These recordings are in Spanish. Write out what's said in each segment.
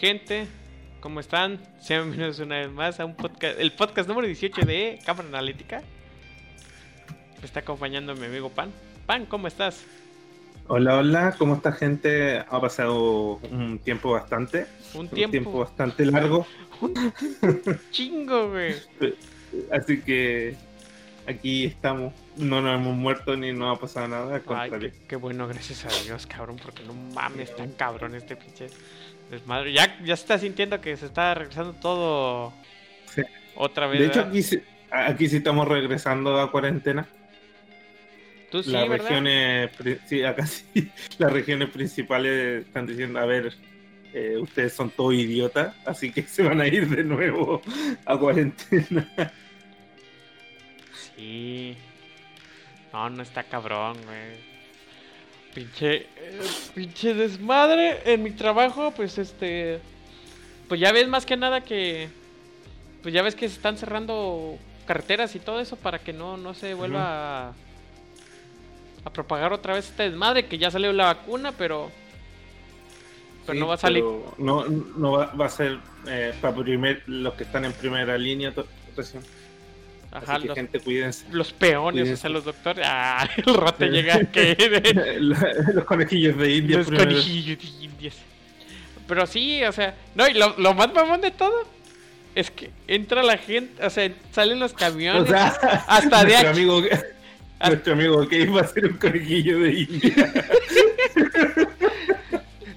Gente, ¿cómo están? Sean bienvenidos una vez más a un podcast, el podcast número 18 de Cámara Analítica. Me está acompañando mi amigo Pan. Pan, ¿cómo estás? Hola, hola, ¿cómo está gente? Ha pasado un tiempo bastante. Un tiempo, bastante largo. Chingo, güey. Así que aquí estamos. No nos hemos muerto ni nos ha pasado nada. Ay, qué, qué, bueno, gracias a Dios, cabrón, porque no mames, tan cabrón este pinche desmadre. Ya, ya se está sintiendo que se está regresando todo sí. otra vez. De hecho, aquí, aquí sí estamos regresando a cuarentena. ¿Tú sí, las ¿verdad? regiones, sí, acá sí, las regiones principales están diciendo, a ver, eh, ustedes son todos idiotas, así que se van a ir de nuevo a cuarentena. Sí. No, no está cabrón, güey. Pinche, eh, pinche desmadre en mi trabajo, pues este... Pues ya ves más que nada que... Pues ya ves que se están cerrando carreteras y todo eso para que no, no se vuelva uh -huh. a, a, propagar otra vez este desmadre, que ya salió la vacuna, pero... Pero sí, no va a salir... No, no va, va, a ser eh, para primer, los que están en primera línea recién. Ajá, Así que los, gente, cuídense. los peones, Cuídense. o sea, los doctores. Ah, el rato llega los conejillos de India. Los conejillos de India. Pero sí, o sea. No, y lo, lo, más mamón de todo es que entra la gente, o sea, salen los camiones. O sea, hasta de nuestro amigo, nuestro amigo que iba a ser un conejillo de India.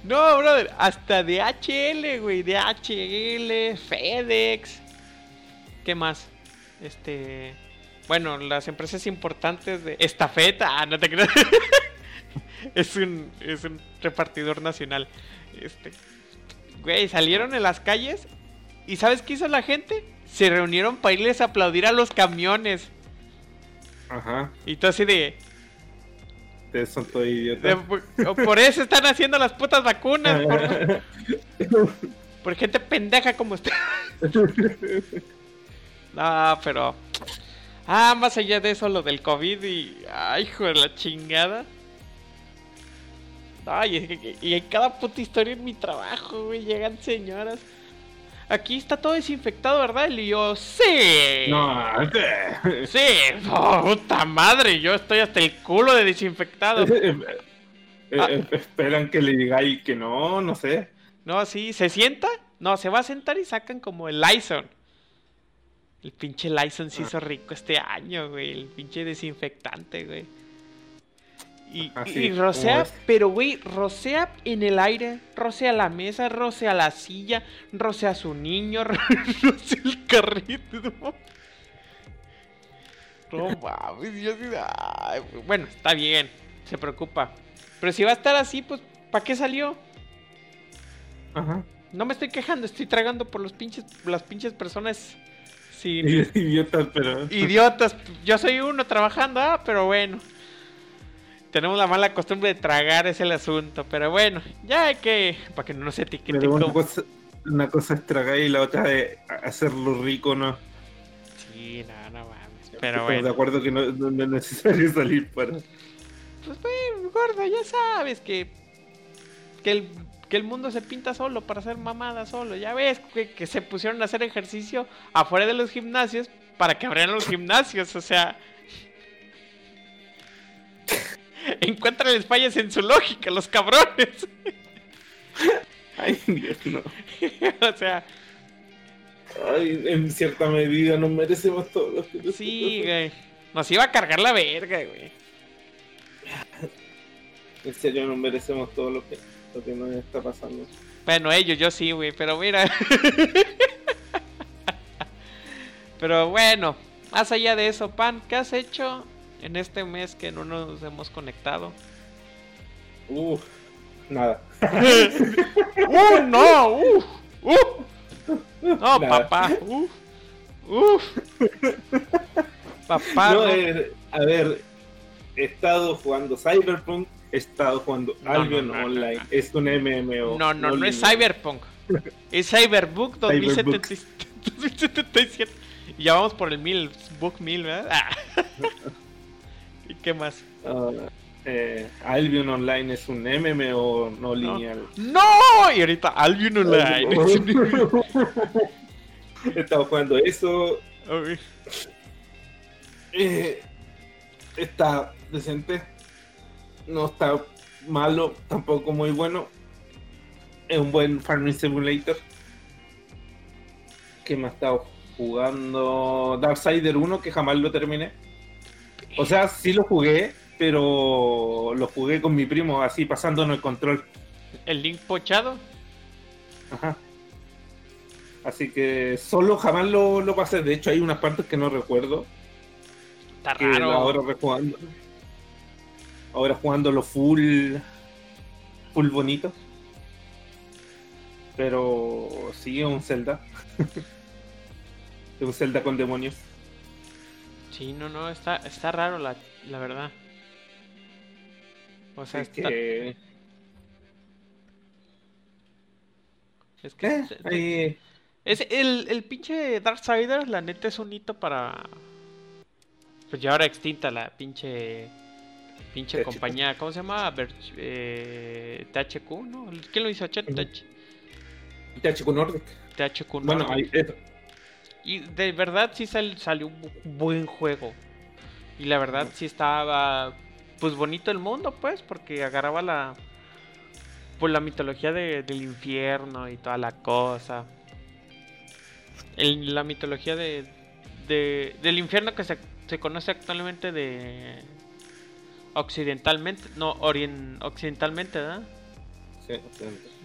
no, brother, hasta de HL, güey, de HL, FedEx. ¿Qué más? Este. Bueno, las empresas importantes de estafeta, ah, no te creas. es un es un repartidor nacional. Este, güey, salieron en las calles y ¿sabes qué hizo la gente? Se reunieron para irles a aplaudir a los camiones. Ajá. Y todo así de todos idiotas. de- por, por eso están haciendo las putas vacunas. Por, por gente pendeja como usted. No, pero. Ah, más allá de eso, lo del COVID y. Ay, hijo de la chingada. Ay, que- y en cada puta historia en mi trabajo, güey, llegan señoras. Aquí está todo desinfectado, ¿verdad? Y yo, sí. No, Sí, oh, puta madre, yo estoy hasta el culo de desinfectado. Eh, Ah. eh, esperan que le digáis que no, no sé. No, sí, ¿se sienta? No, se va a sentar y sacan como el Lyson. El pinche Lyson se hizo rico este año, güey. El pinche desinfectante, güey. Y, Ah, y- sí, y rocea, pero güey, rocea en el aire, rocea la mesa, rocea la silla, rocea a su niño, rocea el carrito. No, no mames, yo sí- ay, bueno, está bien, se preocupa. Pero si va a estar así, pues, ¿para qué salió? Ajá. No me estoy quejando, estoy tragando por los pinches, las pinches personas Idiotas, pero. idiotas. Yo soy uno trabajando, ah, pero bueno. Tenemos la mala costumbre de tragar, es el asunto. Pero bueno, ya hay que. Para que no nos etiqueten Pero una cosa, una cosa es tragar y la otra es hacerlo rico, ¿no? Sí, no, no mames. Pero Estamos bueno. de acuerdo que no, no- no es necesario salir para. Pues bueno, gordo, ya sabes que. Que el, que el mundo se pinta solo para hacer mamada solo. Ya ves que, que se pusieron a hacer ejercicio afuera de los gimnasios para que abrieran los gimnasios. O sea. Encuéntrales fallas en su lógica, los cabrones. Ay, Dios, no. o sea, Ay, en cierta medida nos merecemos todo lo que sí, güey. Nos iba a cargar la verga, güey. En serio, nos merecemos todo lo que, lo que nos está pasando. Bueno, ellos, yo sí, güey, pero mira. pero bueno, más allá de eso, Pan, ¿qué has hecho en este mes que no nos hemos conectado? Uf, nada. ¡Uh, no! ¡Uh! ¡Uh! No, Nada. papá, ¡uh! ¡Uh! Papá, No, no. eh, a ver, he estado jugando Cyberpunk, he estado jugando No, Albion no, no, Online. Es un MMO. No, no, no es. Cyberpunk. Es Cyberbook 2077. 2077. Y ya vamos por el 1000, Book 1000, ¿verdad? Ah. ¿Y qué más? Ah, eh, Albion Online es un MMO no lineal. ¡No! Y ahorita Albion Online. He estado jugando eso. Eh, está decente. No está malo, tampoco muy bueno. Es un buen Farming Simulator. ¿Qué me ha estado jugando? Darksider 1, que jamás lo terminé. O sea, sí lo jugué, pero lo jugué con mi primo, así pasándonos el control. ¿El link pochado? Ajá. Así que solo jamás lo, lo pasé. De hecho, hay unas partes que no recuerdo. Está que raro. ahora rejugando. Ahora jugándolo full. Full bonito. Pero sí, es un Zelda. es un Zelda con demonios. Sí, no, no, está, está raro la, la verdad. O sea, Es está- que. es que eh, es el, el pinche Darksiders, la neta es un hito para pues ya ahora extinta la pinche pinche THQ. compañía, ¿cómo se llama? Ver- eh, THQ, ¿no? ¿Quién lo hizo? Ch- Ujú. TH- THQ Nordic. THQ, ¿no? Bueno, ahí, eso. Y de verdad sí sal- salió un bu- buen juego. Y la verdad sí estaba pues bonito el mundo, pues, porque agarraba la pues la mitología de- del infierno y toda la cosa. El- la mitología de, de- del infierno que se, se conoce actualmente de occidentalmente, no, orien, occidentalmente, ¿verdad? Sí.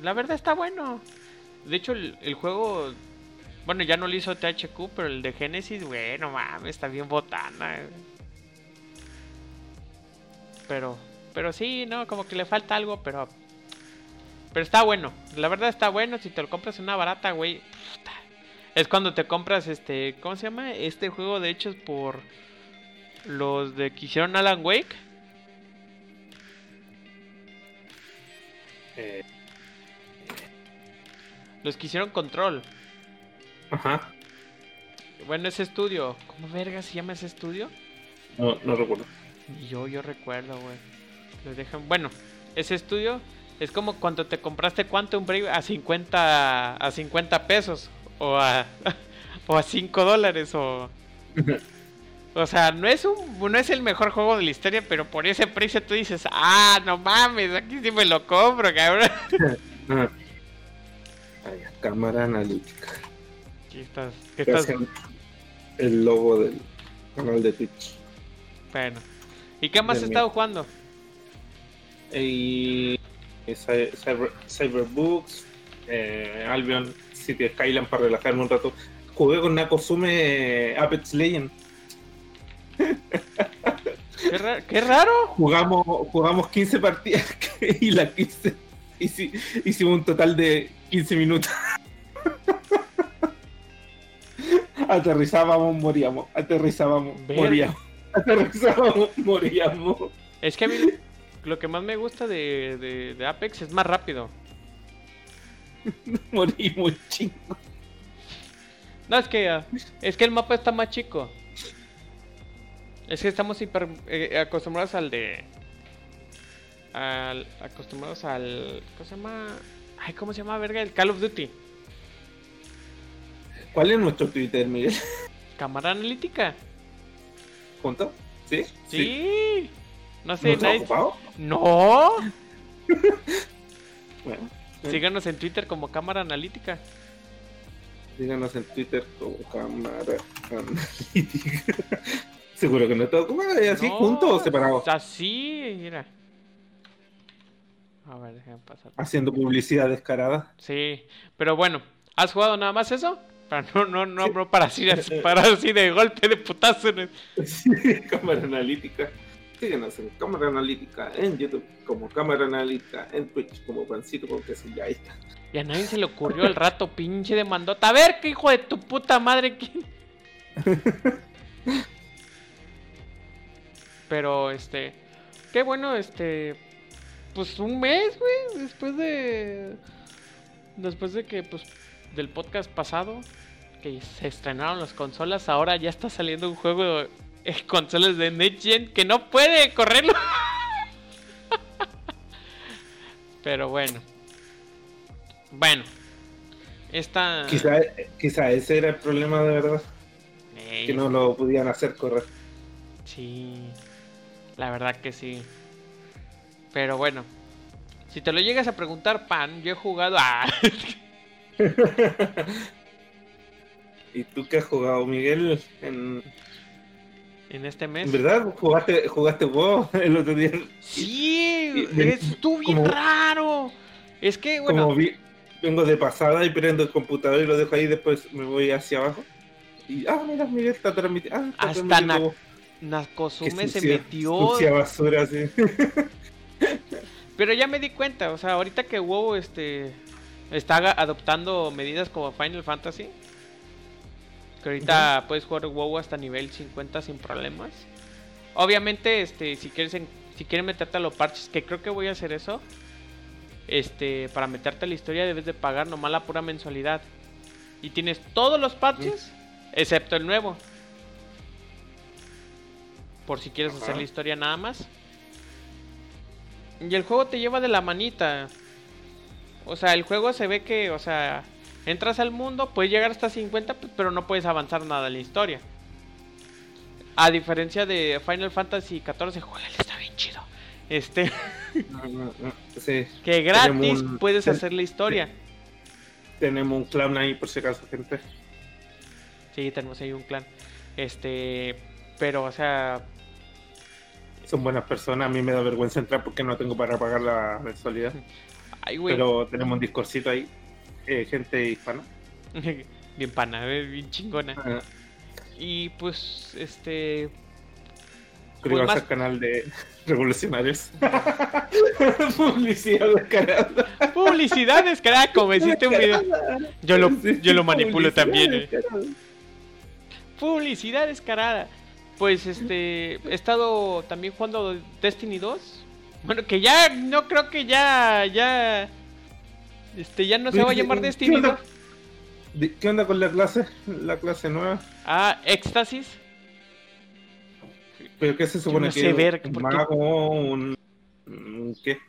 La verdad está bueno. De hecho, el, el juego. Bueno, ya no lo hizo THQ, pero el de Genesis, bueno, mames, está bien botana. eh. Pero, pero sí, ¿no? Como que le falta algo, pero. Pero está bueno. La verdad está bueno. Si te lo compras en una barata, güey. Es cuando te compras este. ¿Cómo se llama? Este juego, de hecho, es por. Los de que hicieron Alan Wake. Eh, Los que hicieron Control. ajá. Bueno, ese estudio. ¿Cómo verga se llama ese estudio? No, no recuerdo. Yo, yo recuerdo, güey. Los dejan. Bueno, ese estudio es como cuando te compraste Quantum Break a 50 a 50 pesos o a o a 5 dólares o o sea, no es un no es el mejor juego de la historia, pero por ese precio tú dices, "Ah, no mames, aquí sí me lo compro, cabrón." Ah. Ay, cámara analítica. Aquí estás, ¿qué estás? hacen el logo del canal de Twitch. Bueno. ¿Y qué más has estado jugando? Y y Cy- Cyber, Cyberbooks, eh, Albion, City Skyline para relajarme un rato. Jugué con Nakosume Apex Legend. Qué, ra- qué raro. Jugamos, jugamos 15 partidas y las 15 hici- hicimos un total de 15 minutos. Aterrizábamos, moríamos. Aterrizábamos, moríamos. Aterrizábamos, moríamos. Es que a mí lo que más me gusta de, de- de Apex es más rápido. Morimos, chingo. No, es que es que el mapa está más chico. Es que estamos hiper eh, acostumbrados al de al acostumbrados al ¿cómo se llama? Ay, ¿cómo se llama, verga? El Call of Duty. ¿Cuál es nuestro Twitter, Miguel? Cámara analítica. ¿Junto? ¿Sí? Sí. No ¿No sé, está nadie-? No. Bueno, sí. Síganos en Twitter como Cámara Analítica. Díganos en Twitter como cámara analítica. Seguro que no ocupado, ¿es así No, juntos o separados? Así, mira. A ver, déjame pasar. Haciendo publicidad descarada. Sí, pero bueno, ¿has jugado nada más eso? Para no, no, no, Sí. no para así, para así de golpe de putazo. Sí, cámara analítica. Síguenos en cámara analítica en YouTube, como cámara analítica en Twitch, como pancito con queso. Ya está. Y a nadie se le ocurrió el rato, pinche de mandota. A ver, qué hijo de tu puta madre. ¿quién? Pero, este, qué bueno, este, pues un mes, güey, después de, después de que, pues, del podcast pasado, que se estrenaron las consolas, ahora ya está saliendo un juego en consolas de Next Gen que no puede correrlo. Pero bueno. Bueno. Esta. Quizá, quizá ese era el problema de verdad. Ey, Que no lo podían hacer correr. Sí. La verdad que sí. Pero bueno. Si te lo llegas a preguntar, Pan, yo he jugado a. ¿Y tú qué has jugado, Miguel? En, en este mes. ¿En verdad? ¿Jugaste, jugaste WoW el otro día? Sí, estuvo bien raro. Es que, bueno, Como vi, vengo de pasada y prendo el computador y lo dejo ahí, después me voy hacia abajo. Y, ah, mira, Miguel está transmitiendo. Ah, está Hasta transmitiendo. Nakosume se metió. sucia basura, sí. Pero ya me di cuenta, o sea, ahorita que WoW este está adoptando medidas como Final Fantasy, que ahorita puedes jugar WoW hasta nivel 50 sin problemas. Obviamente, este, si quieres en- si quieres meterte a los parches, que creo que voy a hacer eso, este, para meterte a la historia debes de pagar nomás la pura mensualidad. Y tienes todos los parches, excepto el nuevo. Por si quieres hacer la historia nada más. Y el juego te lleva de la manita. O sea, el juego se ve que, o sea, entras al mundo, puedes llegar hasta 50, pues, pero no puedes avanzar nada en la historia. A diferencia de Final Fantasy XIV, juégale, está bien chido. Este, No, no, no, sí. que gratis un- puedes hacer la historia. Tenemos un clown ahí por si acaso, gente. Sí, tenemos ahí un clan. Este, pero, o sea, Son buenas personas, a mí me da vergüenza entrar porque no tengo para pagar la mensualidad. ay, güey. Pero tenemos un discorsito ahí, eh, gente hispana. bien pana, eh, bien chingona. Ah, Y pues, este, Suscríbanse más- al canal de Revolucionarios. Publicidad del canal. publicidad descarada, como hiciste un video. Yo lo, yo lo manipulo publicidad también. eh. descarada. Publicidad descarada. Pues este, he estado también jugando Destiny 2. Bueno, que ya no creo que ya, ya, este, ya no se va a llamar ¿Qué Destiny onda? 2. Di- ¿Qué onda con la clase? La clase nueva. Ah, Éxtasis. ¿Pero qué se supone no que sé ver, ¿Un mago? ¿Un, un qué?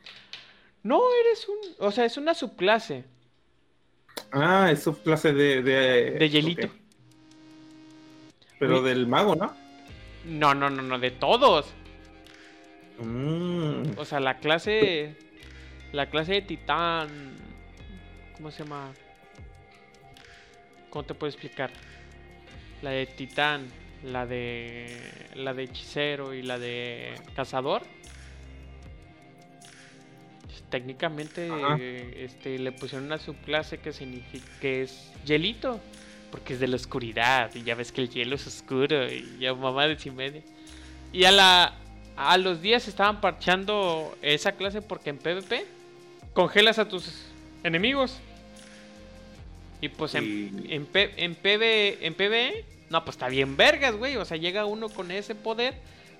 No, eres un, o sea, es una subclase. Ah, es subclase de... De, De hielito. Pero Uy. del mago, ¿no? No, no, no, no, de todos. Mm. O sea, la clase, la clase de titán, ¿cómo se llama? ¿Cómo te puedo explicar? La de titán, la de, la de hechicero y la de cazador. Técnicamente, Ajá. este, le pusieron una subclase que significa que es hielito, porque es de la oscuridad y ya ves que el hielo es oscuro y ya mamá de y media. Y a la, a los días estaban parchando esa clase porque en PvP congelas a tus enemigos. Y pues en, en, en, PV, en PvE, no, pues está bien vergas, güey. O sea, llega uno con ese poder,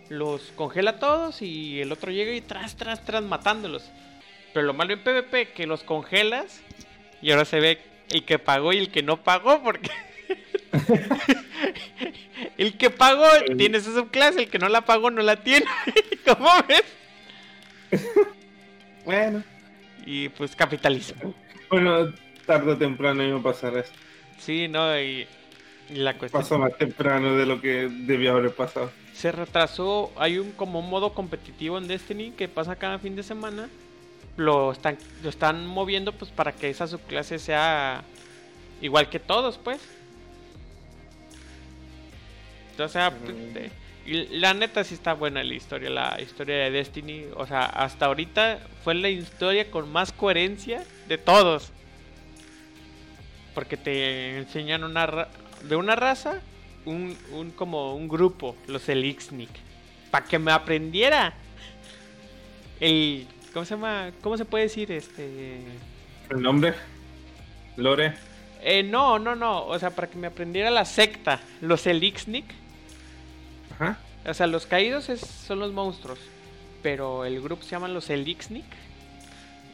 los congela a todos y el otro llega y tras, tras, tras matándolos. Pero lo malo en PvP que los congelas y ahora se ve el que pagó y el que no pagó porque... el que pagó tiene esa subclase, el que no la pagó no la tiene. ¿Cómo ves? Bueno. Y pues capitaliza. Bueno, tarde o temprano iba a pasar eso. Sí, no, y, y la cuestión Pasó más temprano de lo que debió haber pasado. se retrasó. Hay un como un modo competitivo en Destiny que pasa cada fin de semana. Lo están, lo están moviendo pues para que esa subclase sea igual que todos, pues. O sea, pues, y la neta sí está buena la historia, la historia de Destiny. O sea, hasta ahorita fue la historia con más coherencia de todos. Porque te enseñan una ra- de una raza, un, un como un grupo, los Elixnik. Para que me aprendiera el ¿cómo se llama? ¿Cómo se puede decir este? ¿El nombre? Lore. Eh, no, no, no, o sea, para que me aprendiera la secta, los Elixnik. Ajá. O sea, los caídos es- son los monstruos. Pero el grupo se llaman los Elixnik.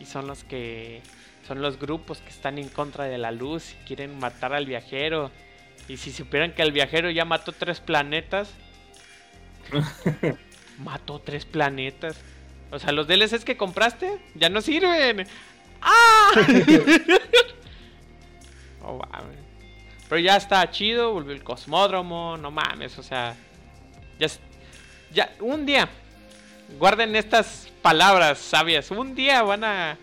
Y son los que. Son los grupos que están en contra de la luz y quieren matar al viajero. Y si supieran que el viajero ya mató tres planetas. mató tres planetas. O sea, los DLCs que compraste ya no sirven. ¡Ah! oh, mames. Pero ya está chido, volvió el cosmódromo, no mames, o sea. Ya, ya, un día. Guarden estas palabras sabias. Un día van a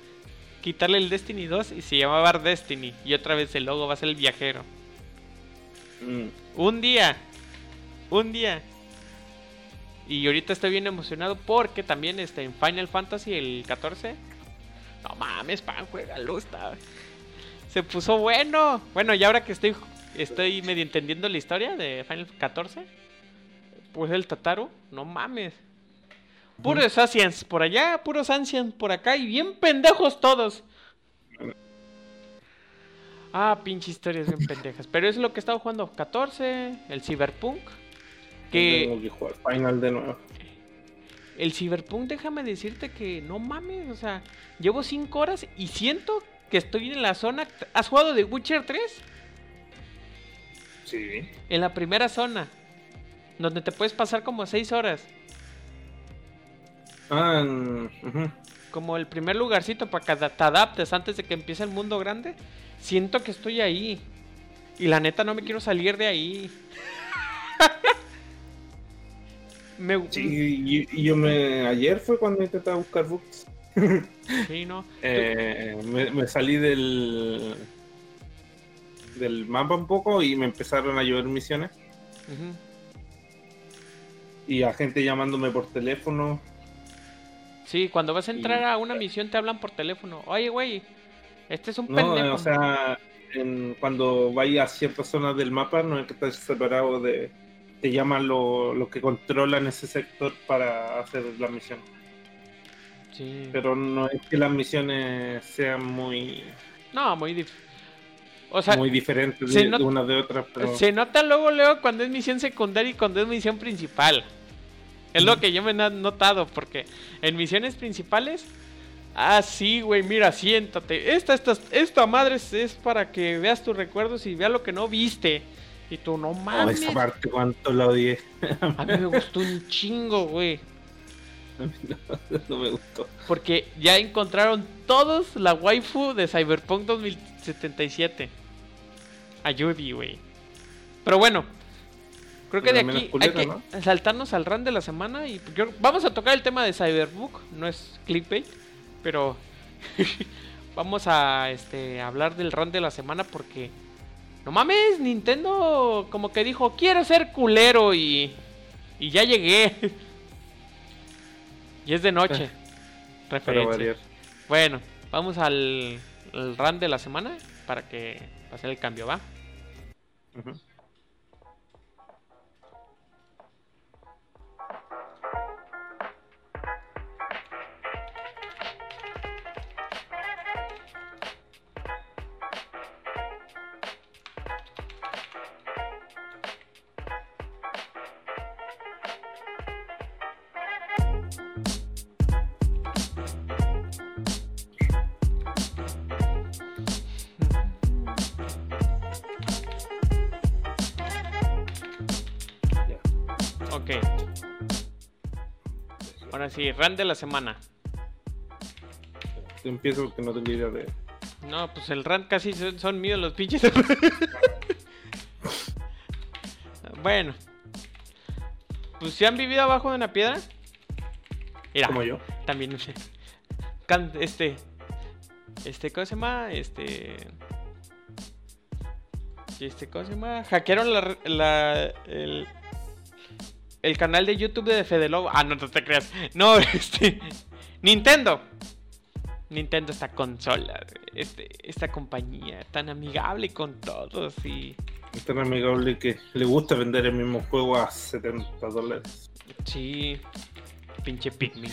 quitarle el Destiny 2 y se llamaba Destiny. Y otra vez el logo va a ser el viajero. Mm. Un día. Un día. Y ahorita estoy bien emocionado porque también este, en Final Fantasy el 14. No mames, pan, juega está. Se puso bueno. Bueno, y ahora que estoy estoy medio entendiendo la historia de Final 14, pues el Tataru, no mames. Puros Ancients por allá, puros Ancients por acá y bien pendejos todos. Ah, pinche historias bien pendejas. Pero es lo que he estado jugando. 14, el Cyberpunk. Que... Final de nuevo. El Cyberpunk, déjame decirte que no mames. O sea, llevo 5 horas y siento que estoy en la zona. ¿Has jugado de Witcher 3? Sí. En la primera zona. Donde te puedes pasar como 6 horas. Ah, Como el primer lugarcito para que te adaptes antes de que empiece el mundo grande. Siento que estoy ahí. Y la neta no me quiero salir de ahí. me... Sí, y, yo me... Ayer fue cuando intentaba buscar books. sí, no. Eh, me, salí del... Del mapa un poco y me empezaron a llover misiones. Y a gente llamándome por teléfono. Sí, cuando vas a entrar a una misión te hablan por teléfono. Oye, güey, este es un no, O sea, cuando vayas a ciertas zonas del mapa, no es que estés separado de. Te llaman lo, lo que controlan ese sector para hacer la misión. Sí. Pero no es que las misiones sean muy. No, muy O sea, muy diferentes de, una de otra. Se nota luego, luego, cuando es misión secundaria y cuando es misión principal. Es lo que yo me he notado, porque en misiones principales Ah, sí, güey, mira, siéntate. Esta, esta, esta madre es, para que veas tus recuerdos y veas lo que no viste. Y tú, no mames. esa parte, cuánto la odié. A mí me gustó un chingo, güey. No, no, me gustó. Porque ya encontraron todos la waifu de Cyberpunk 2077. A güey. Pero bueno, creo que de aquí hay que saltarnos al run de la semana y vamos a tocar el tema de Cyberpunk, no es clickbait. Pero vamos a este hablar del run de la semana porque no mames, Nintendo como que dijo, "Quiero ser culero" y y ya llegué. y es de noche. Referencia. Bueno, vamos al, al run de la semana para que pase el cambio, ¿va? Sí, run de la semana. Empiezo porque no tengo idea de. No, pues el run casi son, míos los pinches. bueno. Pues si han vivido abajo de una piedra. Mira, Como yo. También, no sé. Este. Este, ¿cómo se llama? Este. Este, ¿cómo se llama? Hackearon la, la, el, el canal de YouTube de Fede Lobo. Ah, no, no te creas. No, este. Nintendo. Nintendo, esta consola, este, esta compañía tan amigable con todos y. Es tan amigable que le gusta vender el mismo juego a 70 dólares. Sí, pinche Pikmin.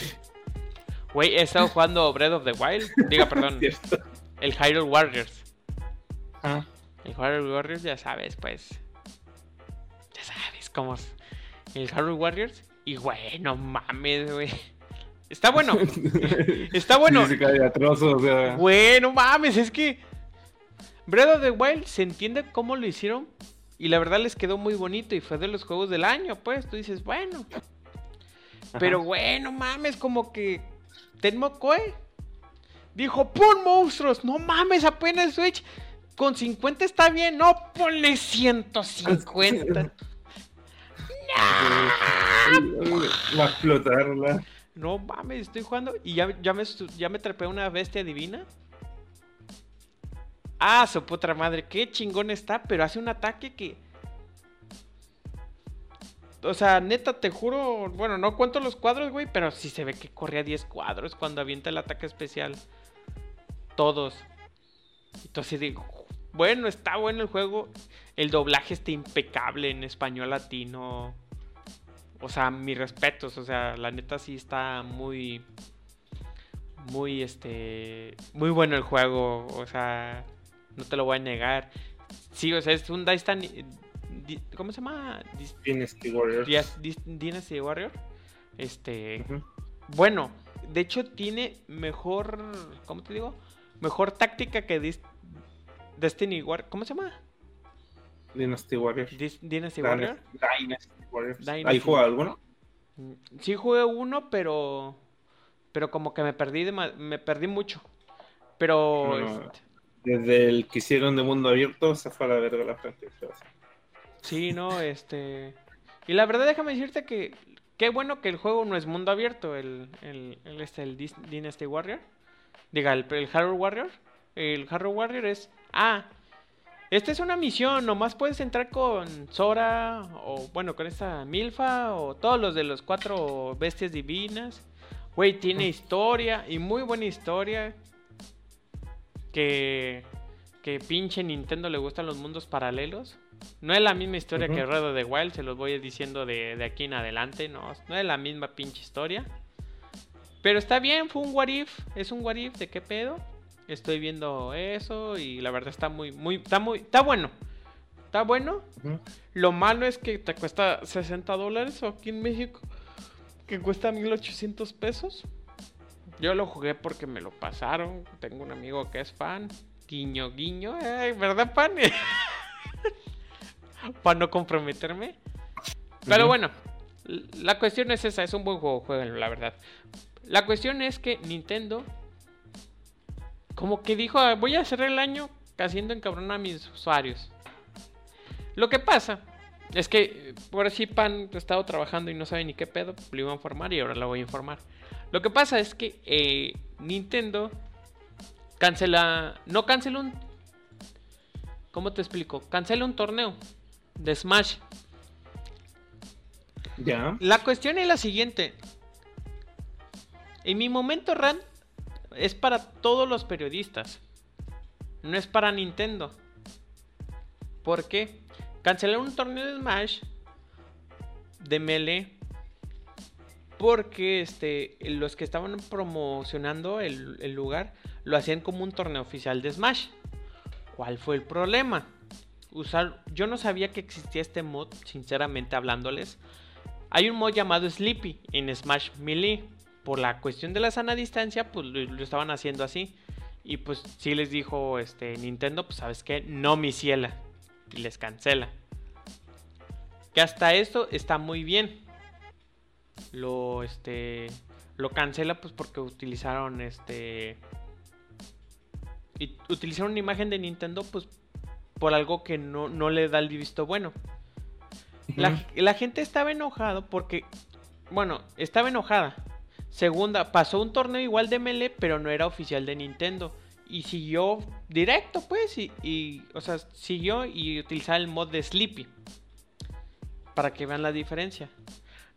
Güey, he estado jugando Breath of the Wild. Diga, perdón. el Hyrule Warriors. Ah. El Hyrule Warriors, ya sabes, pues. Ya sabes cómo el Harry Warriors. Y güey, no mames, güey. Está bueno. Está bueno. Bueno, mames, es que Breath of the Wild se entiende cómo lo hicieron y la verdad les quedó muy bonito y fue de los juegos del año, pues tú dices, bueno. Pero bueno, mames, como que Tenmo Koe dijo, pon monstruos, no mames, apenas Switch. Con 50 está bien, no, ponle 150. Va a explotarla. No mames, estoy jugando y ya, ya, me, ya me trepé una bestia divina. Ah, su puta madre, qué chingón está, pero hace un ataque que... O sea, neta, te juro, bueno, no cuento los cuadros, güey, pero sí se ve que corre a 10 cuadros cuando avienta el ataque especial. Todos. Entonces digo, bueno, está bueno el juego. El doblaje está impecable en español latino. O sea, mis respetos. O sea, la neta sí está muy. Muy, este. Muy bueno el juego. O sea, no te lo voy a negar. Sí, o sea, es un Dice ¿Cómo se llama? Dynasty Warrior. Dynasty Warrior. Este. Bueno, de hecho tiene mejor. ¿Cómo te digo? Mejor táctica que Destiny Warrior. ¿Cómo se llama? Dynasty Warrior. Dynasty Warrior. Dynasty Warrior. ¿Ahí juega alguno? Mm, sí jugué uno, pero. Pero como que me perdí de me perdí mucho. Pero. Este desde el que hicieron de mundo abierto se fue a la verga la franquicia. Sí, no, este. Y la verdad, déjame decirte que. Qué bueno que el juego no es mundo abierto, el, el, el, este, el Dynasty Warrior. Diga, el, el Harrow Warrior. El Harrow Warrior es. Ah, esta es una misión, nomás puedes entrar con Sora, o bueno, con esta Milfa, o todos los de los cuatro bestias divinas. Güey, tiene historia, y muy buena historia que, que pinche Nintendo le gustan los mundos paralelos. No es la misma historia que Red de Wild, se los voy diciendo de, aquí en adelante, no, no es la misma pinche historia. Pero está bien, fue un what if, es un what if, ¿de qué pedo? Estoy viendo eso y la verdad está muy, muy, está muy, está bueno. Está bueno. Lo malo es que te cuesta 60 dólares o aquí en México, que cuesta 1800 pesos. Yo lo jugué porque me lo pasaron. Tengo un amigo que es fan. Guiño, guiño. ¿Verdad, pan? Para no comprometerme. Pero bueno, la cuestión es esa. Es un buen juego, jueguenlo, la verdad. La cuestión es que Nintendo, como que dijo, ah, voy a hacer el año haciendo encabronar a mis usuarios. Lo que pasa es que por así Pan ha estado trabajando y no sabe ni qué pedo, lo iba a informar y ahora lo voy a informar. Lo que pasa es que eh, Nintendo cancela. No cancela un. ¿Cómo te explico? Cancela un torneo de Smash. Ya. La cuestión es la siguiente. En mi momento RAN es para todos los periodistas. No es para Nintendo. ¿Por qué? Cancelar un torneo de Smash de Melee porque este, los que estaban promocionando el, lugar lo hacían como un torneo oficial de Smash. ¿Cuál fue el problema? Usar, yo no sabía que existía este mod, sinceramente hablándoles. Hay un mod llamado Sleepy en Smash Melee. Por la cuestión de la sana distancia, pues lo, estaban haciendo así. Y pues sí les dijo este, Nintendo, pues sabes que no mi ciela. Y les cancela. Que hasta esto está muy bien lo este lo cancela pues porque utilizaron este y utilizaron una imagen de Nintendo pues por algo que no, no le da el visto bueno. la, gente estaba enojado porque bueno, estaba enojada. Segunda, pasó un torneo igual de Melee, pero no era oficial de Nintendo. Y siguió directo, pues, y, y o sea, siguió y utilizaba el mod de Sleepy. Para que vean la diferencia.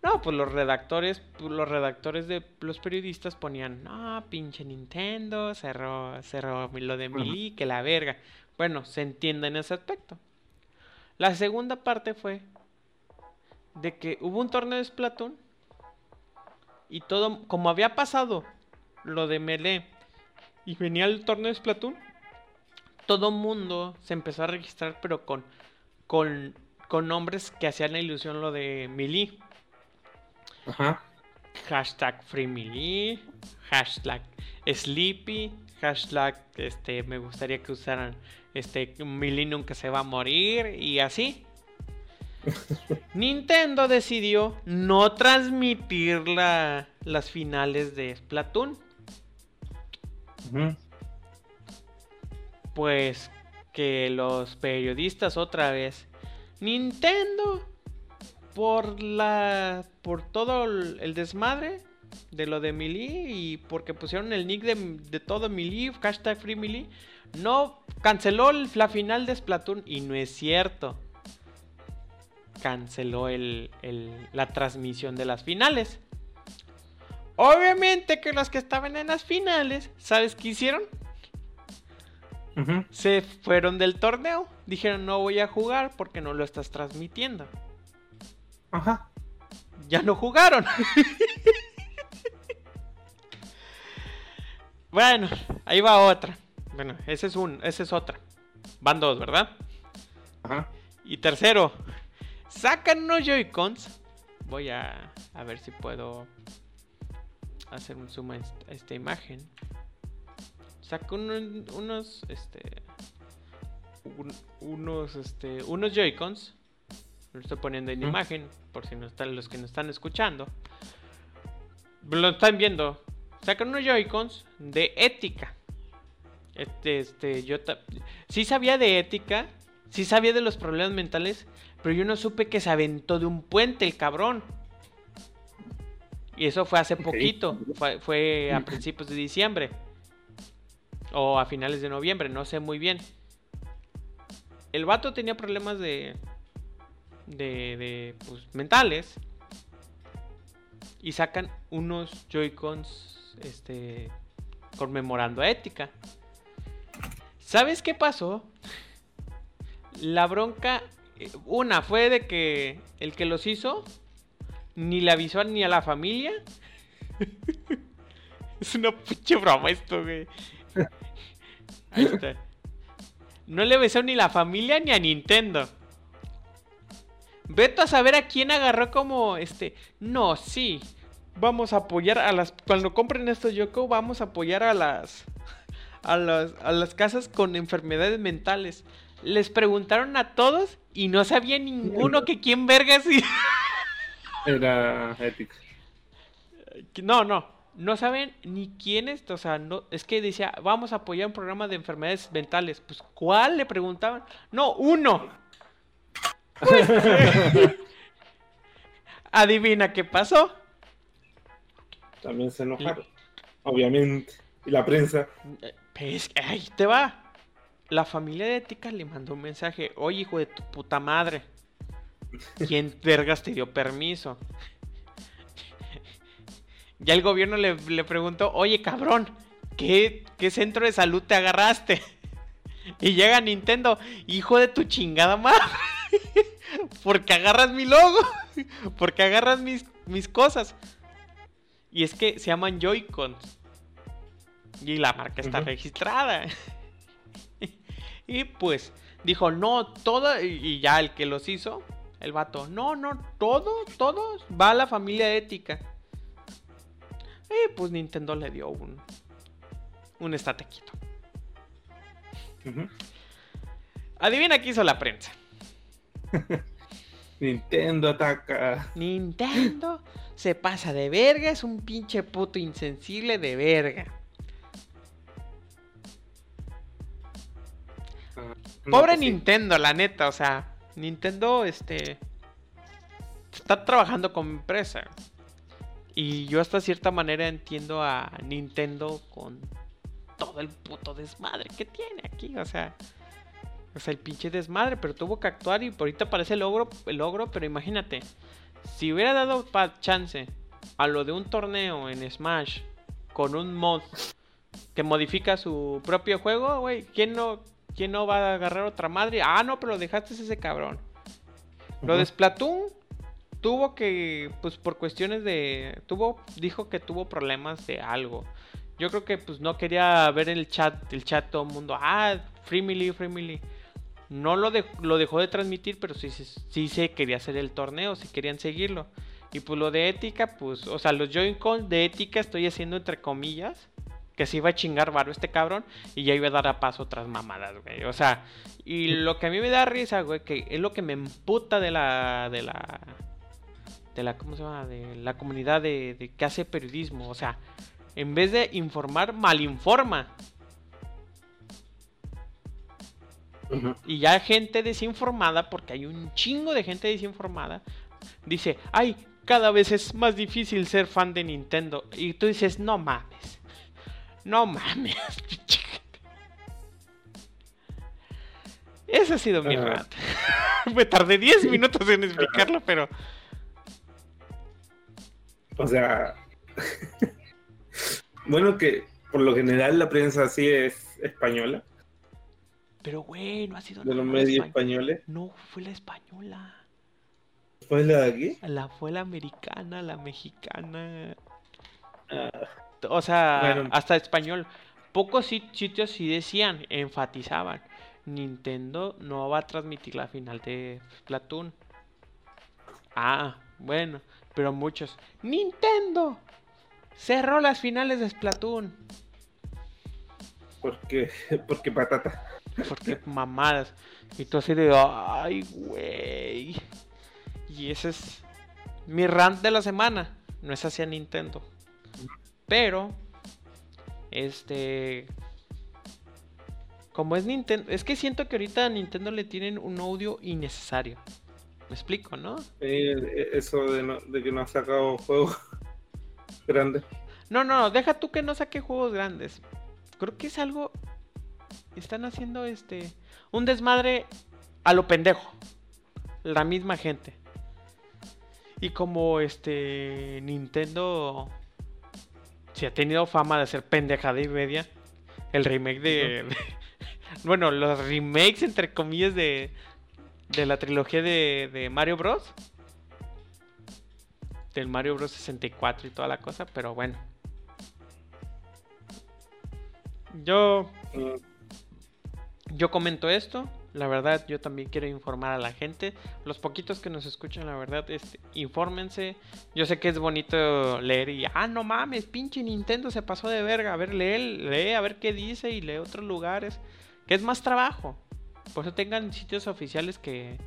No, pues los redactores, pues los redactores de los periodistas ponían, no, pinche Nintendo, cerró, cerró lo de Mili, que la verga. Bueno, se entiende en ese aspecto. La segunda parte fue de que hubo un torneo de Splatoon y todo, como había pasado lo de Melee y venía el torneo de Splatoon, todo mundo se empezó a registrar, pero con, con, con nombres que hacían la ilusión lo de Melee. Hashtag Hashtag FreeMelee, hashtag Sleepy, hashtag este, me gustaría que usaran este Melee nunca se va a morir y así. Nintendo decidió no transmitir las finales de Splatoon. Pues que los periodistas otra vez. Nintendo por la por todo el, desmadre de lo de Melee y porque pusieron el nick de, de todo Melee, hashtag Free Melee, no canceló el- la final de Splatoon y no es cierto. Canceló el, el- la transmisión de las finales. Obviamente que los que estaban en las finales, ¿sabes qué hicieron? Se fueron del torneo. Dijeron, no voy a jugar porque no lo estás transmitiendo. Ajá. Ya no jugaron. bueno, ahí va otra. Bueno, ese es un, esa es otra. Van dos, ¿verdad? Ajá. Y tercero, sacan unos Joy-Cons. Voy a, a ver si puedo hacer un zoom a est- a esta imagen. Sacan un- unos, este, un- unos, este, unos Joy-Cons. Lo estoy poniendo en imagen por si no están los que nos están escuchando. Lo están viendo. Sacan unos Joy-Cons de ética. Este, este, yo sí sabía de ética, sí sabía de los problemas mentales, pero yo no supe que se aventó de un puente el cabrón. Y eso fue hace poquito, fue, fue a principios de diciembre. O a finales de noviembre, no sé muy bien. El vato tenía problemas de. de. de. pues, mentales. Y sacan unos Joy-Cons. Este. conmemorando a ética. ¿Sabes qué pasó? La bronca. Una fue de que el que los hizo. Ni le avisó ni a la familia. es una pinche broma esto, güey. Ahí está. No le avisó ni la familia ni a Nintendo. Veto a saber a quién agarró como este. No, sí. Vamos a apoyar a las. Cuando compren estos Yoko, vamos a apoyar a las. A las, a las casas con enfermedades mentales. Les preguntaron a todos y no sabía ninguno que quién vergas. y- Era ética. No, no. No saben ni quién es. O sea, no, es que decía, vamos a apoyar un programa de enfermedades mentales. Pues, ¿cuál? Le preguntaban. No, uno. Pues, Adivina qué pasó. También se enojaron. Obviamente. Y la prensa. Eh, Pues, ahí te va. La familia de Ética le mandó un mensaje. Oye, hijo de tu puta madre. ¿Quién vergas te dio permiso? Ya el gobierno le, le preguntó, oye cabrón, ¿qué, ¿qué centro de salud te agarraste? Y llega Nintendo, hijo de tu chingada madre. Porque agarras mi logo. Porque agarras mis, mis cosas. Y es que se llaman Joy-Cons. Y la marca está registrada. Y pues dijo, no, todo. Y ya el que los hizo, el vato, no, no, todo, todo va a la familia ética. Y pues Nintendo le dio un. Un estate quieto. Ujú. Adivina qué hizo la prensa. Nintendo ataca. Nintendo se pasa de verga, es un pinche puto insensible de verga. No, Pobre sí. Nintendo, la neta, o sea, Nintendo, este, está trabajando como empresa. Y yo hasta cierta manera entiendo a Nintendo con todo el puto desmadre que tiene aquí, o sea, o sea, el pinche desmadre, pero tuvo que actuar y ahorita parece el logro, el logro, pero imagínate, si hubiera dado pa chance a lo de un torneo en Smash con un mod que modifica su propio juego, güey, ¿quién no, ¿quién no va a agarrar otra madre? Ah, no, pero dejaste ese cabrón. Lo de. Splatoon tuvo que, pues por cuestiones de, tuvo, dijo que tuvo problemas de algo. Yo creo que pues no quería ver el chat, el chat todo el mundo, ah, Free Melee, Free Melee. No lo, de- lo dejó de transmitir, pero sí, sí, sí se quería hacer el torneo, si querían seguirlo. Y pues lo de ética, pues, o sea, los Joy-Con de ética estoy haciendo entre comillas. Que se iba a chingar varo este cabrón y ya iba a dar a paso otras mamadas, güey. O sea, y lo que a mí me da risa, güey, que es lo que me emputa de la. de la. de la. ¿cómo se llama? De la comunidad de, de que hace periodismo. O sea, en vez de informar, malinforma. Y ya gente desinformada, porque hay un chingo de gente desinformada, dice, ay, cada vez es más difícil ser fan de Nintendo. Y tú dices, no mames. No mames. Ese ha sido mi rant. Me tardé 10 minutos en explicarlo, pero... O sea... bueno, que por lo general la prensa así es española. Pero, güey, no ha sido De los medios españoles. No, fue la española. ¿Fue la de aquí? La fue la americana, la mexicana. Ah. O sea, hasta español. Pocos sitios sí decían, enfatizaban. Nintendo no va a transmitir la final de Splatoon. Ah, bueno, pero muchos. Nintendo cerró las finales de Splatoon. ¿Por qué? Porque patata. Porque mamadas. Y tú así de, ay, güey. Y ese es mi rant de la semana. No es hacia Nintendo. Pero, este. Como es Nintendo. Es que siento que ahorita a Nintendo le tienen un audio innecesario. Me explico, ¿no? eso de, que no ha sacado juegos grandes. No, no, deja tú que no saque juegos grandes. Creo que es algo están haciendo este un desmadre a lo pendejo. La misma gente. Y como este Nintendo se ha tenido fama de ser pendejada y media, el remake de, bueno, los remakes entre comillas de de la trilogía de, de Mario Bros. Del Mario Bros 64 y toda la cosa, pero bueno. Yo mm yo comento esto. La verdad, yo también quiero informar a la gente. Los poquitos que nos escuchan, la verdad, este, infórmense. Yo sé que es bonito leer y, ah, no mames, pinche Nintendo se pasó de verga. A ver, lee, lee, a ver qué dice y lee otros lugares. Que es más trabajo. Por eso tengan sitios oficiales que...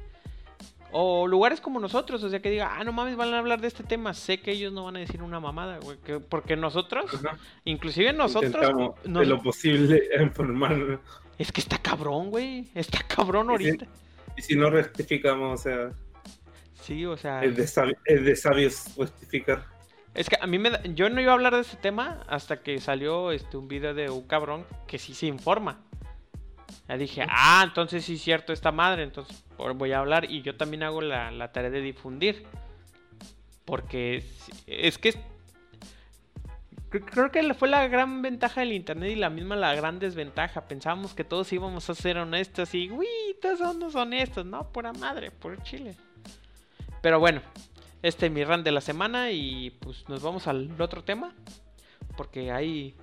O lugares como nosotros, o sea, que diga, ah, no mames, van a hablar de este tema. Sé que ellos no van a decir una mamada, güey. porque nosotros, inclusive nosotros... de lo posible informar es que está cabrón, güey. Está cabrón ahorita. Y si, no rectificamos, o sea. Sí, o sea. Es de, sabios rectificar. Es que a mí me da, yo no iba a hablar de ese tema hasta que salió este un video de un cabrón que sí se informa. Ya dije, ah, entonces sí es cierto esta madre, entonces voy a hablar y yo también hago la, la tarea de difundir. Porque es que Creo que fue la gran ventaja del internet y la misma la gran desventaja. Pensábamos que todos íbamos a ser honestos y, uy, todos somos honestos. No, pura madre, por Chile. Pero bueno, este es mi run de la semana y pues nos vamos al otro tema. Porque hay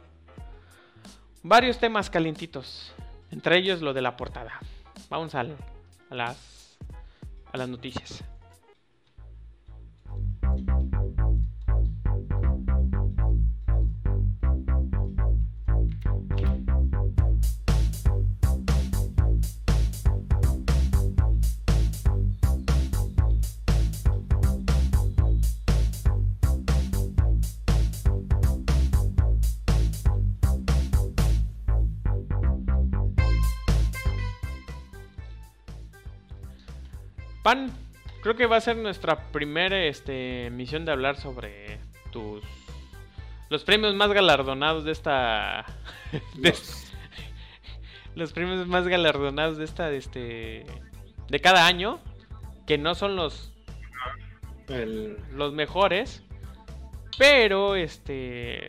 varios temas calientitos. Entre ellos lo de la portada. Vamos a las, a las noticias. Pan, creo que va a ser nuestra primera este, misión de hablar sobre tus los premios más galardonados de esta los premios más galardonados de esta este de cada año que no son los los mejores pero este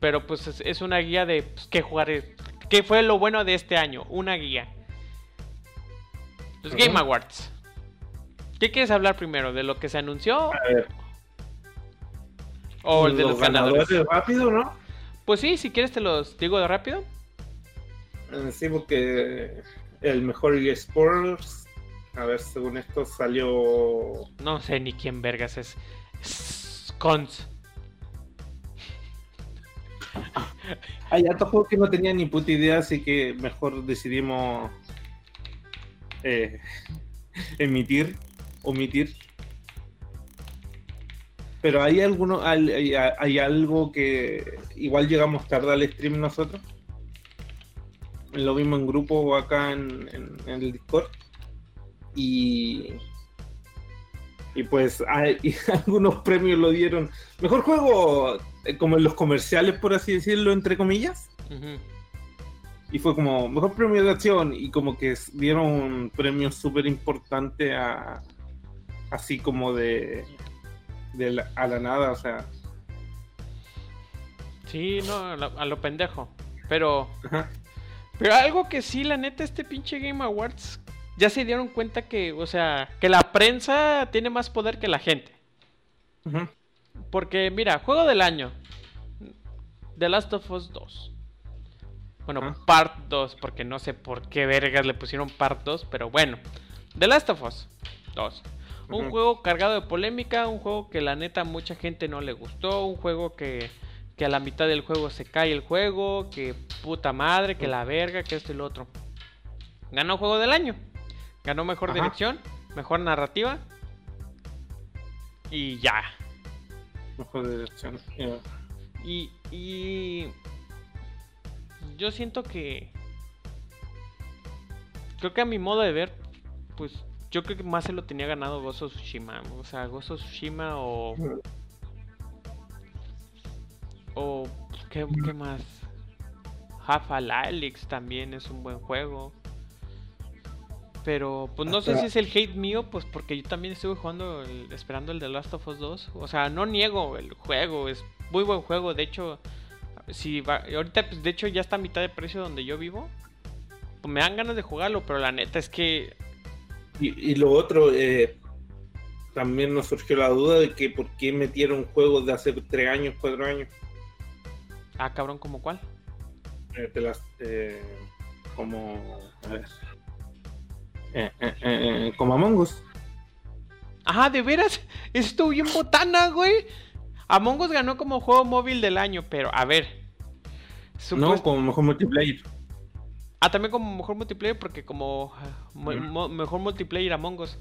pero pues es, una guía de pues, qué jugar qué fue lo bueno de este año una guía los Game Awards. ¿Qué quieres hablar primero? ¿De lo que se anunció? A ver. ¿O el de los, ganadores? rápido, ¿no? Pues sí, si quieres te los digo de rápido. Eh, sí, porque el mejor eSports, a ver, según esto salió... No sé ni quién vergas es. Cons. Hay alto juego que no tenía ni puta idea, así que mejor decidimos eh, emitir, omitir. Pero hay alguno, hay, hay algo que igual llegamos tarde al stream nosotros. Lo vimos en grupo acá en, en el Discord. Y y pues hay, algunos premios lo dieron. Mejor juego, eh, como en los comerciales, por así decirlo, entre comillas. Y fue como mejor premio de acción. Y como que dieron un premio súper importante a. Así como de. de a la nada, o sea. Sí, no, a lo, pendejo. Pero. Pero algo que sí, la neta, este pinche Game Awards ya se dieron cuenta que, o sea, que la prensa tiene más poder que la gente. Porque, mira, juego del año. The Last of Us 2. Bueno, Part 2, porque no sé por qué vergas le pusieron Part 2, pero bueno. The Last of Us 2. Un juego cargado de polémica, un juego que la neta mucha gente no le gustó, un juego que, que a la mitad del juego se cae el juego, que puta madre, que la verga, que esto y lo otro. Ganó juego del año. Ganó mejor dirección, mejor narrativa. Y ya. Mejor dirección. Y, y. Yo siento que. Creo que a mi modo de ver, pues yo creo que más se lo tenía ganado Gozo Tsushima. O sea, Gozo Tsushima o. O. ¿Qué, qué más? Half-Life también es un buen juego. Pero pues no sé si es el hate mío, pues porque yo también estuve jugando, esperando el The Last of Us 2. O sea, no niego el juego, es muy buen juego. De hecho, si va, ahorita pues de hecho ya está a mitad de precio donde yo vivo. Pues me dan ganas de jugarlo, pero la neta es que... Y, lo otro, eh, también nos surgió la duda de que por qué metieron juegos de hace 3 años, 4 años. Ah, cabrón, ¿como cuál? Eh, las, eh, como... A ver eh, eh, como Among Us. Ajá, de veras, estuvo bien botana, güey. Among Us ganó como juego móvil del año, pero a ver. No, como mejor multiplayer. Ah, también como mejor multiplayer, porque como mejor multiplayer Among Us.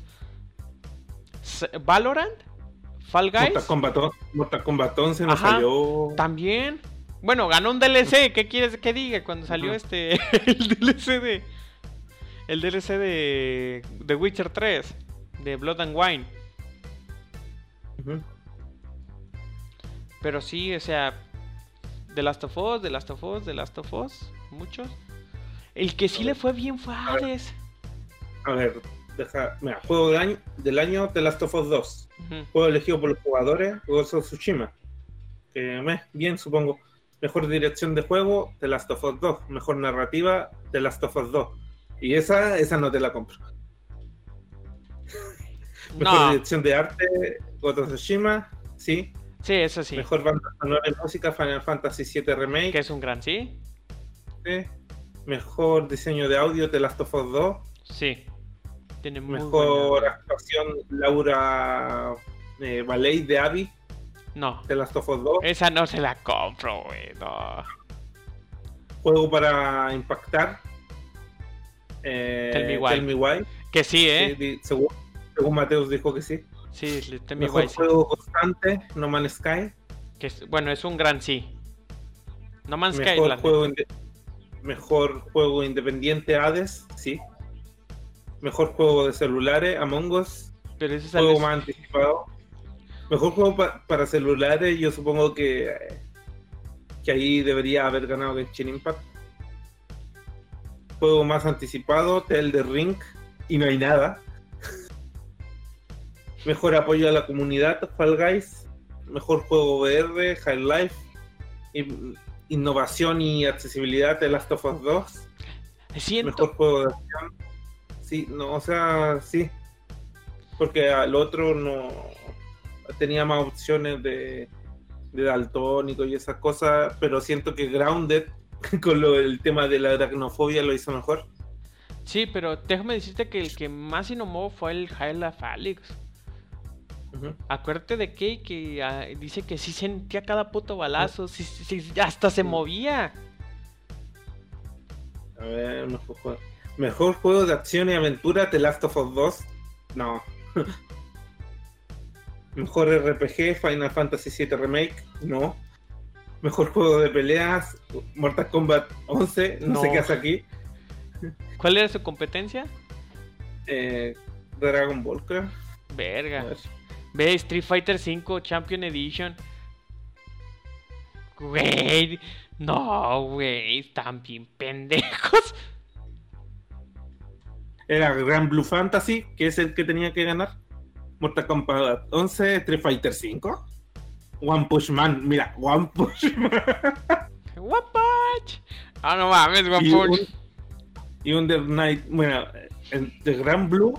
Valorant, Fall Guys. Mortal Kombat, Mortal Kombat 11 nos salió. También. Bueno, ganó un DLC. ¿Qué quieres que diga cuando salió este el DLC de el DLC de The Witcher 3, de Blood and Wine. Pero sí, o sea, The Last of Us, The Last of Us, The Last of Us, muchos. El que sí le fue bien fue Hades. A ver, deja, mira, juego del año, del año The Last of Us 2. Juego elegido por los jugadores, Ghost of Tsushima. Que bien, supongo. Mejor dirección de juego, The Last of Us 2. Mejor narrativa, The Last of Us 2. Y esa, esa no te la compro. Mejor dirección de arte, Goto Tsushima, sí. Sí, eso sí. Mejor banda sonora de música, Final Fantasy VII Remake. Que es un gran sí. sí. Mejor diseño de audio, The Last of Us 2. Sí. Tiene Mejor actuación, Laura eh, Ballet de Abby. No. The Last of Us 2. Esa no se la compro, güey. No. Juego para impactar, eh, tell, me why. Que sí, ¿eh? según, Mateus dijo que sí. Sí, Mejor juego constante, No Man's Sky. Que bueno, es un gran sí. No Man's Sky. Juego mejor juego independiente, Hades, sí. Mejor juego de celulares, Among Us. Pero ese es juego más anticipado. Mejor juego para celulares, yo supongo que, que ahí debería haber ganado Genshin Impact juego más anticipado, Tel de Ring, y no hay nada. Mejor apoyo a la comunidad, Fall Guys. Mejor juego VR, High Life. Innovación y accesibilidad, The Last of Us 2. Mejor juego de acción. Sí, no, o sea, sí. Porque al otro no tenía más opciones de, de daltónico y esas cosas, pero siento que Grounded con lo, el tema de la aracnofobia lo hizo mejor. Sí, pero déjame decirte que el que más innovó fue el Hyla Alex. Acuérdate de Kay que ah, dice que sí sentía cada puto balazo, sí, hasta se movía. A ver, mejor juego. Mejor juego de acción y aventura, The Last of Us 2. No. Mejor RPG, Final Fantasy VII Remake, no. Mejor juego de peleas, Mortal Kombat 11, no, sé qué hace aquí. ¿Cuál era su competencia? Eh, Dragon Ball, creo. A Verga. ver. Ve Street Fighter V Champion Edition. Güey. No, güey. Están bien pendejos. Era Grand Blue Fantasy, que es el que tenía que ganar. Mortal Kombat 11, Street Fighter 5. One Punch Man, mira, One Punch Man. Guapach. Ah, no mames, y, guapo. un, y Under Night, bueno, el de Grand Blue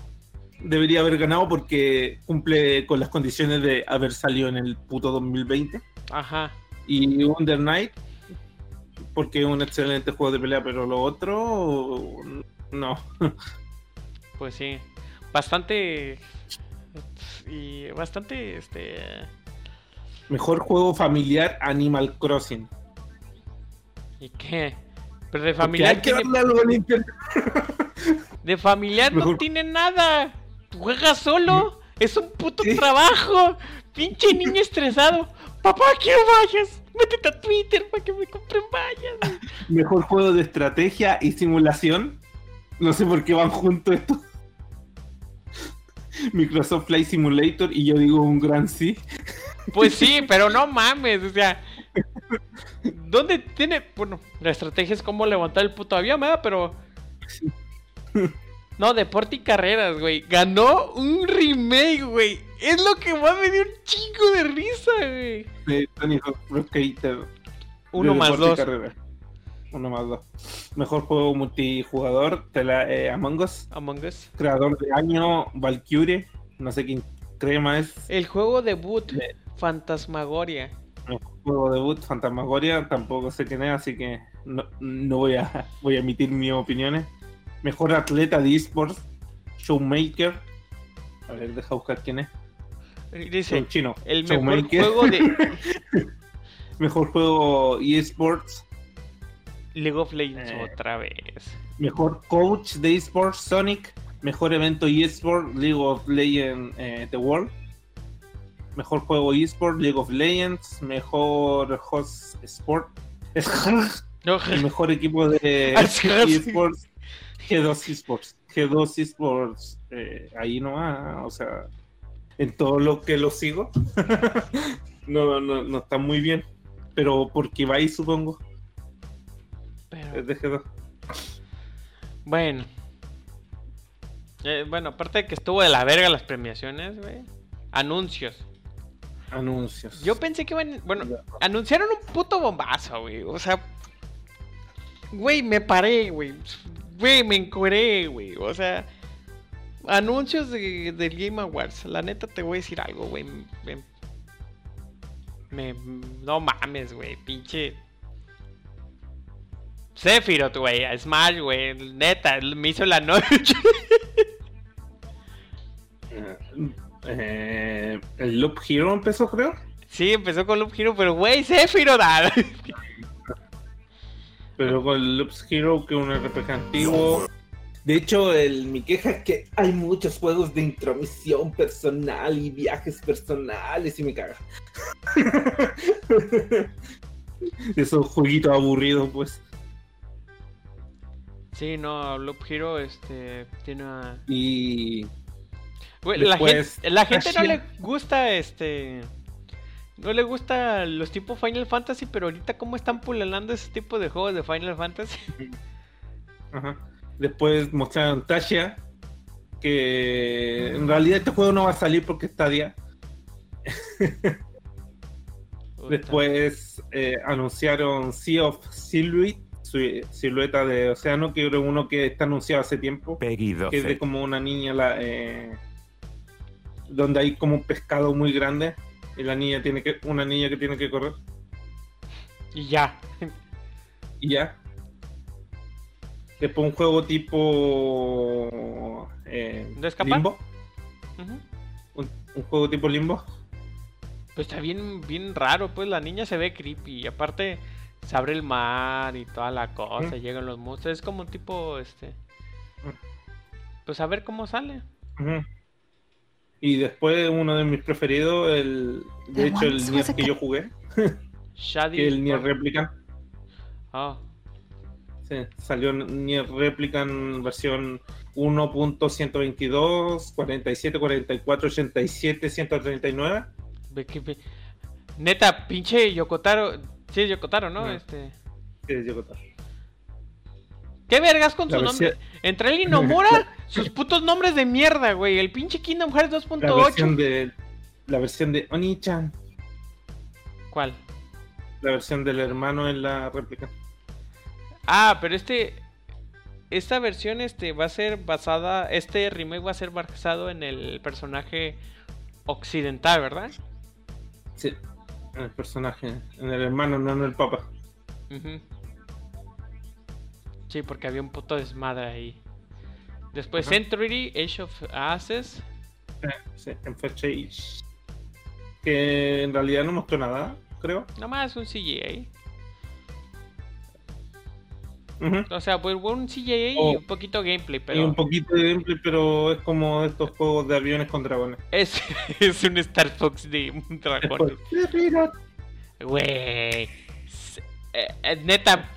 debería haber ganado porque cumple con las condiciones de haber salido en el puto 2020. Ajá. Y Under Night, porque es un excelente juego de pelea, pero lo otro, no. Pues sí. Bastante. Y bastante, este. Mejor juego familiar Animal Crossing. ¿Y qué? Pero de Porque familiar, hay que tiene- darle algo de familiar no tiene nada. Juega solo. Es un puto Sí. trabajo. Pinche niño estresado. Papá, quiero vallas. Métete a Twitter para que me compren vallas. Mejor juego de estrategia y simulación. No sé por qué van juntos estos. Microsoft Flight Simulator y yo digo un gran sí. Pues sí, pero no mames, o sea. ¿Dónde tiene.? Bueno, la estrategia es cómo levantar el puto avión, ¿verdad? Pero. No, deporte y carreras, güey. Ganó un remake, güey. Es lo que más me dio un chingo de risa, güey. De Tony Hawk Pro Skater. Uno más dos. Uno más dos. Mejor juego multijugador de la eh, Among Us. Among Us. Creador de año Valkyrie. No sé quién crema es. El juego debut, De- Fantasmagoria. Mejor juego debut Fantasmagoria. Tampoco sé quién es, así que no, no voy, a, voy a emitir mis opiniones. Mejor atleta de esports. Showmaker. A ver, deja buscar quién es. Dice, Un chino. el mejor juego de Mejor juego eSports. League of Legends Eh. otra vez. Mejor coach de eSports Sonic. Mejor evento eSports League of Legends eh, The World. Mejor juego eSports League of Legends. Mejor host sport. No, El mejor equipo de eSports G2 eSports. G2 eSports. eh, ahí nomás. O sea, en todo lo que lo sigo. no, no, no está muy bien. Pero porque va ahí, supongo. pero- Es de G2. Bueno. Eh, bueno, aparte de que estuvo de la verga las premiaciones, güey. Anuncios. Anuncios. Yo pensé que iban. Bueno, anunciaron un puto bombazo, güey. O sea. Güey, me paré, güey. Güey, me encueré, güey. O sea. Anuncios de, del Game Awards. La neta te voy a decir algo, güey. Me, me- no mames, güey. Pinche. Sephiroth, güey. a Smash, güey. Neta, me hizo la noche. Eh, el Loop Hero empezó, creo. sí, empezó con Loop Hero, pero güey, Sephiroth. Pero con el Loop Hero, que es un RPG antiguo. De hecho, el, mi queja es que hay muchos juegos de intromisión personal y viajes personales y me caga. Esos jueguitos aburridos, pues. Sí, no, Loop Hero, este. Tiene una. Y la, Después, gente, la gente no le gusta este. No le gusta los tipos Final Fantasy, pero ahorita cómo están pulalando ese tipo de juegos de Final Fantasy. Ajá. Después mostraron Tasha, que en realidad este juego no va a salir porque está día. Después eh, anunciaron Sea of Silhouette, su silueta de océano, que era uno que está anunciado hace tiempo, Peggy que es de 12. como una niña, la, eh, donde hay como un pescado muy grande y la niña tiene que, una niña que tiene que correr Y ya. y ya. Después un juego tipo eh, ¿De escapar? Limbo, un, un juego tipo Limbo. Pues está bien, bien raro, pues la niña se ve creepy. Y aparte se abre el mar y toda la cosa, llegan los monstruos. Es como un tipo, este. Pues a ver cómo sale. Y después uno de mis preferidos, el, de The hecho el Nier que yo jugué, Shady. que el Nier Replicant. Ah, Sí, salió Nier Replicant versión 1.122, 47, 44, 87, 139. ve que ve- Neta, pinche Yokotaro. Sí, es Yokotaro, ¿no? Ajá. Este. Sí, llegó tarde. ¿Qué vergas con La su versión- nombre? Entre él y Nomura, sus putos nombres de mierda, güey. El pinche Kingdom Hearts La versión 2.8. de la versión de Oni-chan, ¿Cuál? la versión del hermano en la réplica. Ah, pero este. Esta versión este, va a ser basada. Este remake va a ser basado en el personaje occidental, ¿verdad? Sí, en el personaje, en el hermano, no en el papá. Ujú. Sí, porque había un puto desmadre ahí. Después Ajá. Century, Age of Asses. Eh, Sí, en. Que en realidad no mostró nada, creo. Nomás un CGI. Ujú. O sea, pues un CGI y Oh. un poquito gameplay, Y pero. un poquito de gameplay, pero es como de estos juegos de aviones con dragones. Es, es un Star Fox de un dragón. Güey. Eh, eh, neta.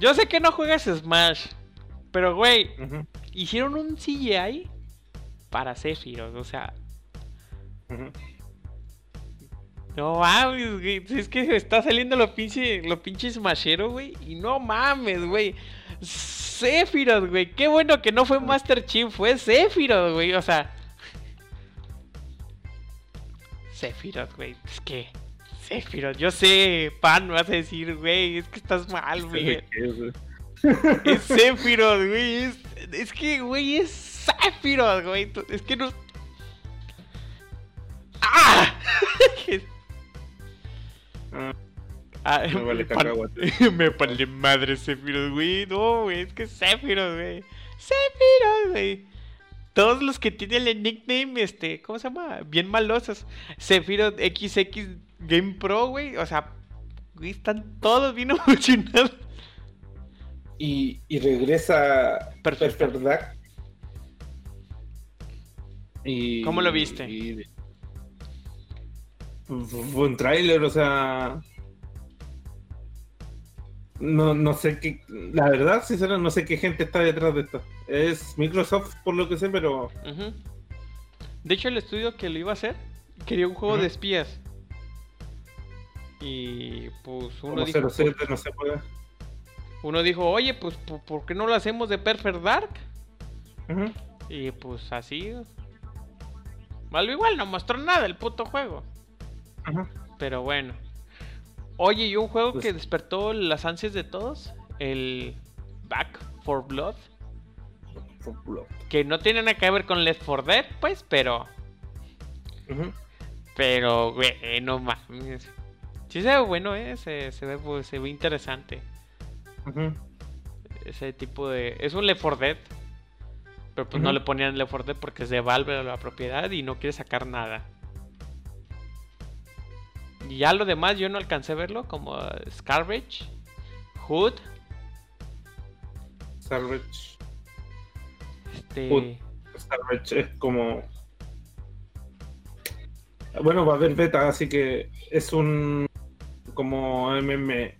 Yo sé que no juegas Smash. Pero, güey, hicieron un CGI para Sephiroth. O sea, no mames, güey. Es que está saliendo lo pinche, lo pinche smashero, güey. Y no mames, güey. Sephiroth, güey. Qué bueno que no fue Master Chief, fue Sephiroth, güey. O sea. Sephiroth, güey. Es que. Sephiroth, yo sé, pan, vas a decir, güey, es que estás mal, güey. Es Sephiroth, güey. Es, es que, güey, es Sephiroth, güey. Es que no. ¡Ah! Ah, Ah, Me vale cacahuate. me vale madre Sephiroth, güey. No, güey, es que Sephiroth, güey. Sephiroth, güey. Todos los que tienen el nickname, este, ¿cómo se llama? Bien malosos. Sephiroth XX Game Pro, güey. O sea, güey, están todos bien emocionados. y, y regresa Perfect Perfect Dark. Y, ¿Cómo lo viste? y- fue un tráiler, o sea. No, no sé qué. La verdad, sinceramente, no sé qué gente está detrás de esto. Es Microsoft, por lo que sé, pero. De hecho, el estudio que lo iba a hacer quería un juego de espías. Y pues uno dijo, 07 no se puede. uno dijo, oye, pues ¿por- ¿por qué no lo hacemos de Perfect Dark? Y pues así. Vale, igual no mostró nada el puto juego. Pero bueno. Oye, y un juego Pues- que despertó las ansias de todos. El Back for Blood. Que no tiene nada que ver con Left 4 Dead, pues, pero. Pero, güey, no mames. Sí se ve bueno, eh. Se, se ve, pues, se ve interesante. Ujú. Ese tipo de. Es un Left 4 Dead. Pero pues no Ujú. le ponían Left 4 Dead porque es de Valve la propiedad y no quiere sacar nada. Y ya lo demás yo no alcancé a verlo, como uh, Scarbage, Hood, Salvage. este. Hood. Salvage es como. Bueno, va a haber beta, así que es un. Como MM.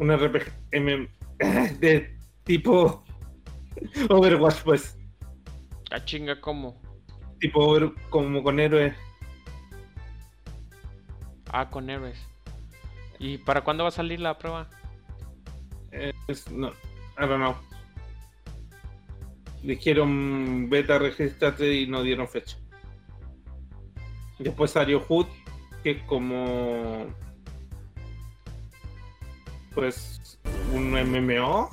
Un RPG MM, de tipo. Overwatch, pues. A chinga, como. Tipo over- como con héroes. Ah, con héroes. ¿Y para cuándo va a salir la prueba? Es, no, I don't know. Dijeron beta, registrate y no dieron fecha. Después salió Hood, que es como. Pues. Un MMO,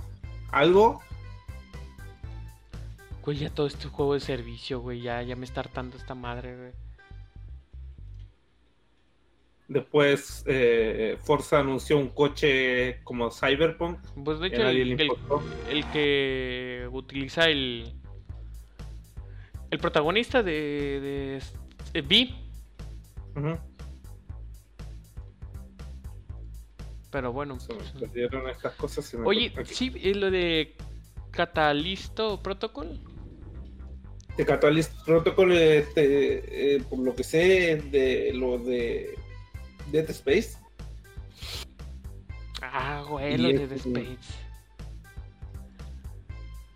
algo. Güey, ya todo este juego de servicio, güey. Ya, ya me está hartando esta madre, güey. Después eh, Forza anunció un coche como Cyberpunk. Pues de hecho, el, que utiliza el. El protagonista de. de, de V. Ujú. Pero bueno. Se me perdieron estas cosas. y me Oye, sí, es lo de Catalisto Protocol. The Catalyst Protocol, este, eh, por lo que sé, de lo de Dead Space. Ah, güey, lo Y de este- Space.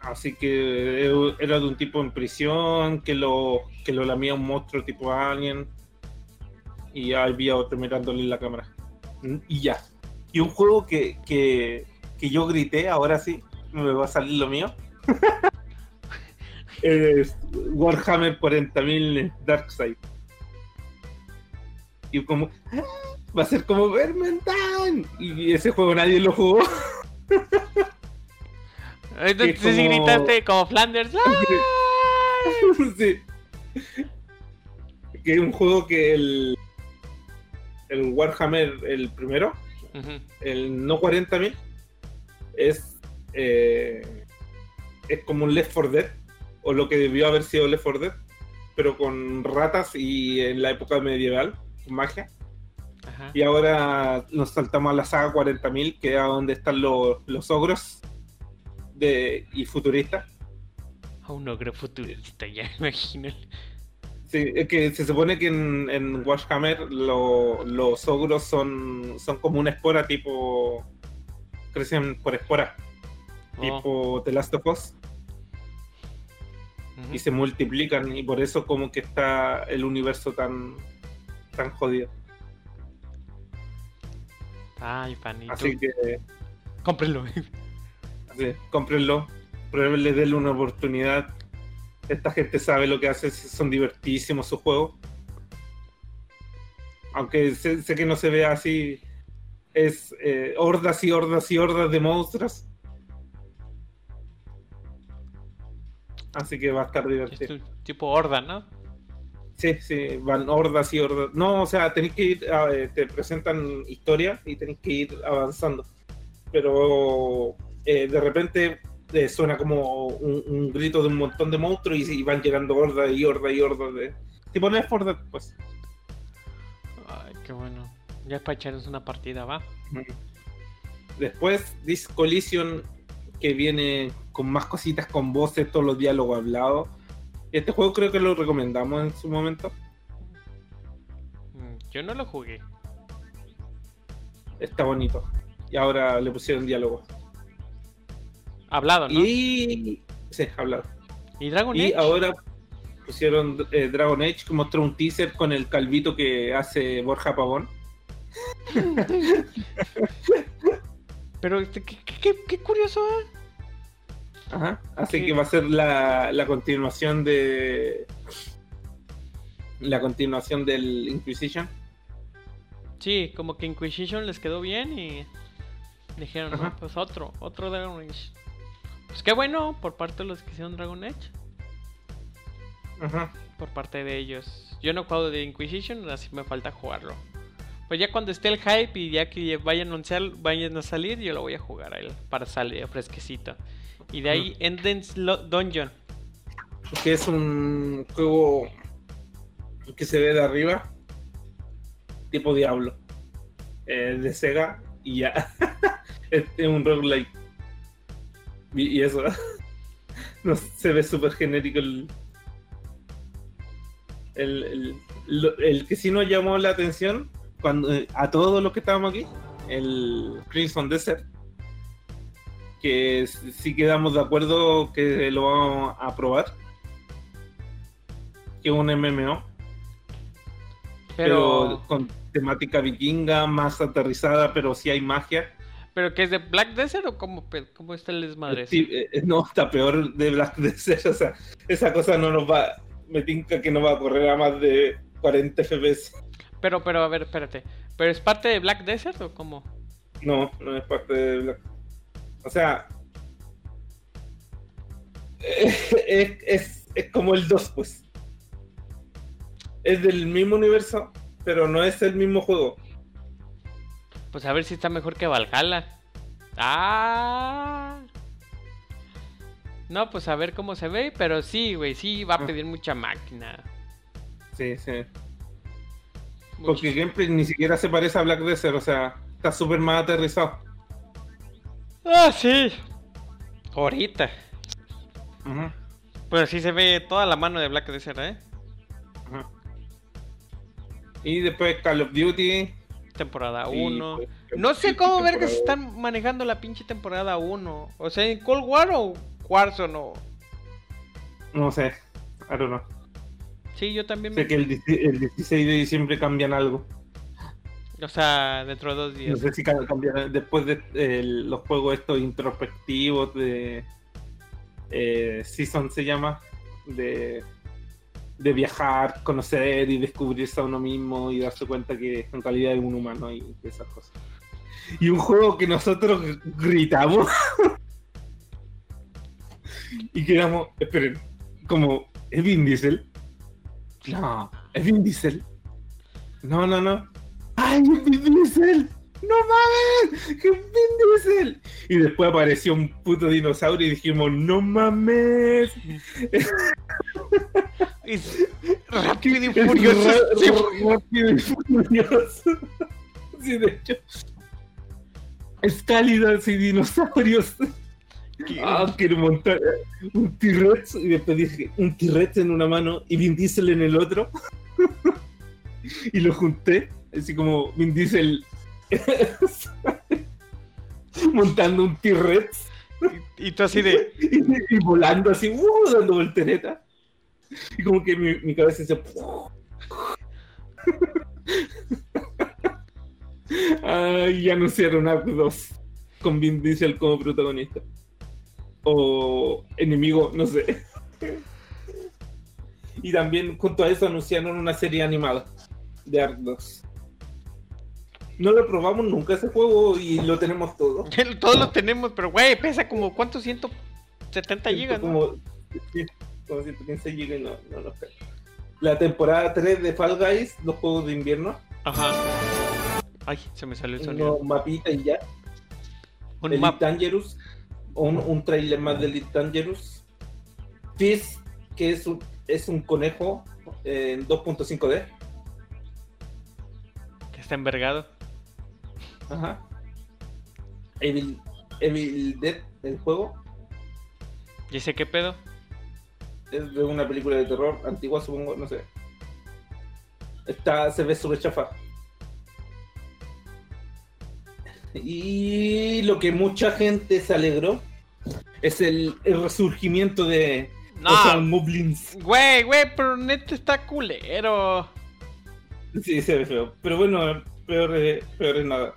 Así que eh, era de un tipo en prisión que lo, que lo lamía un monstruo tipo alien. Y había otro mirándole en la cámara. Mm, Y ya. Y un juego que, que, que yo grité, ahora sí, me va a salir lo mío. es Warhammer 40.000 Darkseid. Y como, "Ah, va a ser como Vermintide. Y ese juego nadie lo jugó. Entonces como- gritaste como Flanders. sí. Que es un juego que el, el Warhammer, el primero, El no 40.000, es, eh, es como un Left 4 Dead, o lo que debió haber sido Left 4 Dead, pero con ratas y en la época medieval, con magia. Ajá. Y ahora nos saltamos a la saga 40.000, que es donde están los, los ogros de, y futuristas. A un ogro futurista, ya imagino. Sí, es que se supone que en, en Warhammer lo- los ogros son, son como una espora tipo. crecen por espora, Oh, tipo The Last of Us, ujú. y se multiplican, y por eso como que está el universo tan, tan jodido. Ay, pan, y Así que, cómprenlo. así, cómprenlo, pruébenle, denle una oportunidad. Esta gente sabe lo que hace, son divertidísimos sus juegos. Aunque sé, sé que no se vea así, es eh, hordas y hordas y hordas de monstruos. Así que va a estar Es divertido. tipo horda, ¿no? Sí, sí, van hordas y hordas. No, o sea, tenéis que ir, a- eh, te presentan historia y tenéis que ir avanzando. Pero eh, de repente eh, suena como un, un grito de un montón de monstruos y, y van llegando hordas y hordas y hordas de. Tipo Left 4 Dead, pues. Ay, qué bueno. Ya es para echarnos una partida, va. Después, This Collision, que viene con más cositas, con voces, todos los diálogos hablados. Este juego creo que lo recomendamos en su momento. Mm, Yo no lo jugué. Está bonito. Y ahora le pusieron diálogo. Hablado, ¿no? Y, Y. Sí, hablado. Dragon Y Age. ahora pusieron eh, Dragon Age, que mostró un teaser con el calvito que hace Borja Pavón. Pero este, qué, qué- qué- curioso, ¿eh? Ajá. Así que va a ser la, la continuación de. La continuación del Inquisition. Sí, como que Inquisition les quedó bien y dijeron, no, Ajá. pues otro, otro Dragon Age. Pues qué bueno por parte de los que hicieron Dragon Age, Ajá. por parte de ellos. Yo no he jugado de Inquisition, así me falta jugarlo. Pues ya cuando esté el hype y ya que vayan a anunciar, vayan a salir, yo lo voy a jugar a él para salir fresquecito. Y de ahí Endless Dungeon. Que es un juego que se ve de arriba. Tipo Diablo. eh, de Sega. Y ya. es es un roguelike. Y, eso. no se ve súper genérico el, el, el, que sí nos llamó la atención cuando eh, a todos los que estábamos aquí, el Crimson Desert, que sí quedamos de acuerdo que lo vamos a probar, que es un MMO, pero, Pero, con temática vikinga, más aterrizada, pero sí hay magia. Pero que es de Black Desert o cómo, cómo está el desmadre? Sí, eh, no, está peor de Black Desert, o sea, esa cosa no nos va, me tinca que no va a correr a más de 40 FPS. Pero, pero, a ver, espérate. ¿Pero es parte de Black Desert o cómo? No, no es parte de Black. O sea. Es, es, es como el 2, pues. Es del mismo universo, pero no es el mismo juego. Pues a ver si está mejor que Valhalla. Ah. No, pues a ver cómo se ve, pero sí, güey, sí va a Ah. pedir mucha máquina. Sí, sí. Mucho. Porque gameplay ni siquiera se parece a Black Desert, o sea, está súper más aterrizado. Ah, sí. Ahorita. Ujú. Pero sí se ve toda la mano de Black Desert, ¿eh? Ajá. Y después Call of Duty. Temporada Sí, 1. pues, No sé cómo ver que se están manejando la pinche temporada 1. O sea, en Cold War o Warzone o... No sé. I don't know. Sí, yo también Sé me... que el, 16 el 16 de diciembre cambian algo. O sea, dentro de dos No días. sé si ca- cambian después de eh, los juegos estos introspectivos de eh, Season se llama de, de viajar, conocer y descubrirse a uno mismo y darse cuenta que en realidad es un humano y esas cosas. Y un juego que nosotros gr- gritamos y quedamos, esperen, como, ¿es Vin Diesel? No, ¿es Vin Diesel? No, no, no. ¡Ay, es Vin Diesel! ¡No mames! ¡Que es Vin Diesel! Y después apareció un puto dinosaurio y dijimos, ¡No mames! Es rápido y furioso. Sí, rápido y furioso. Sí, de hecho. Es cálidas y dinosaurios. que- Ah, quiero montar un T-Rex. Y después dije, un T-Rex en una mano y Vin Diesel en el otro. y lo junté. Así como Vin Diesel montando un T-Rex Y, y tú así de... y, y volando así, ¡uh! dando voltereta. Y como que mi, mi cabeza se. Ay, ya anunciaron Act 2 con Vin Diesel como protagonista. O enemigo, no sé. Y también junto a eso anunciaron una serie animada de Ark 2. No lo probamos nunca ese juego y lo tenemos todo. Todos lo tenemos, pero güey, pesa como ¿cuántos? 170 gigas, ¿no? Como, sí, como 115 gigas y no, no nos cae. La temporada 3 de Fall Guys, los juegos de invierno, Ajá. Ay, se me salió el sonido. unos mapitas y ya. Un Elite map. Dangerous, un, un trailer más de Elite Dangerous. Fizz, que es un, es un conejo eh, en 2.5D. Que está envergado. Ajá. Evil, Evil Dead, el juego, ¿Y ese qué pedo? Es de una película de terror antigua, supongo, no sé. Está, se ve súper chafa. Y lo que mucha gente se alegró es el, el resurgimiento de No. Moblins. Güey, güey, pero neta está culero. Sí, se ve feo. Pero bueno, peor, es- peor es nada.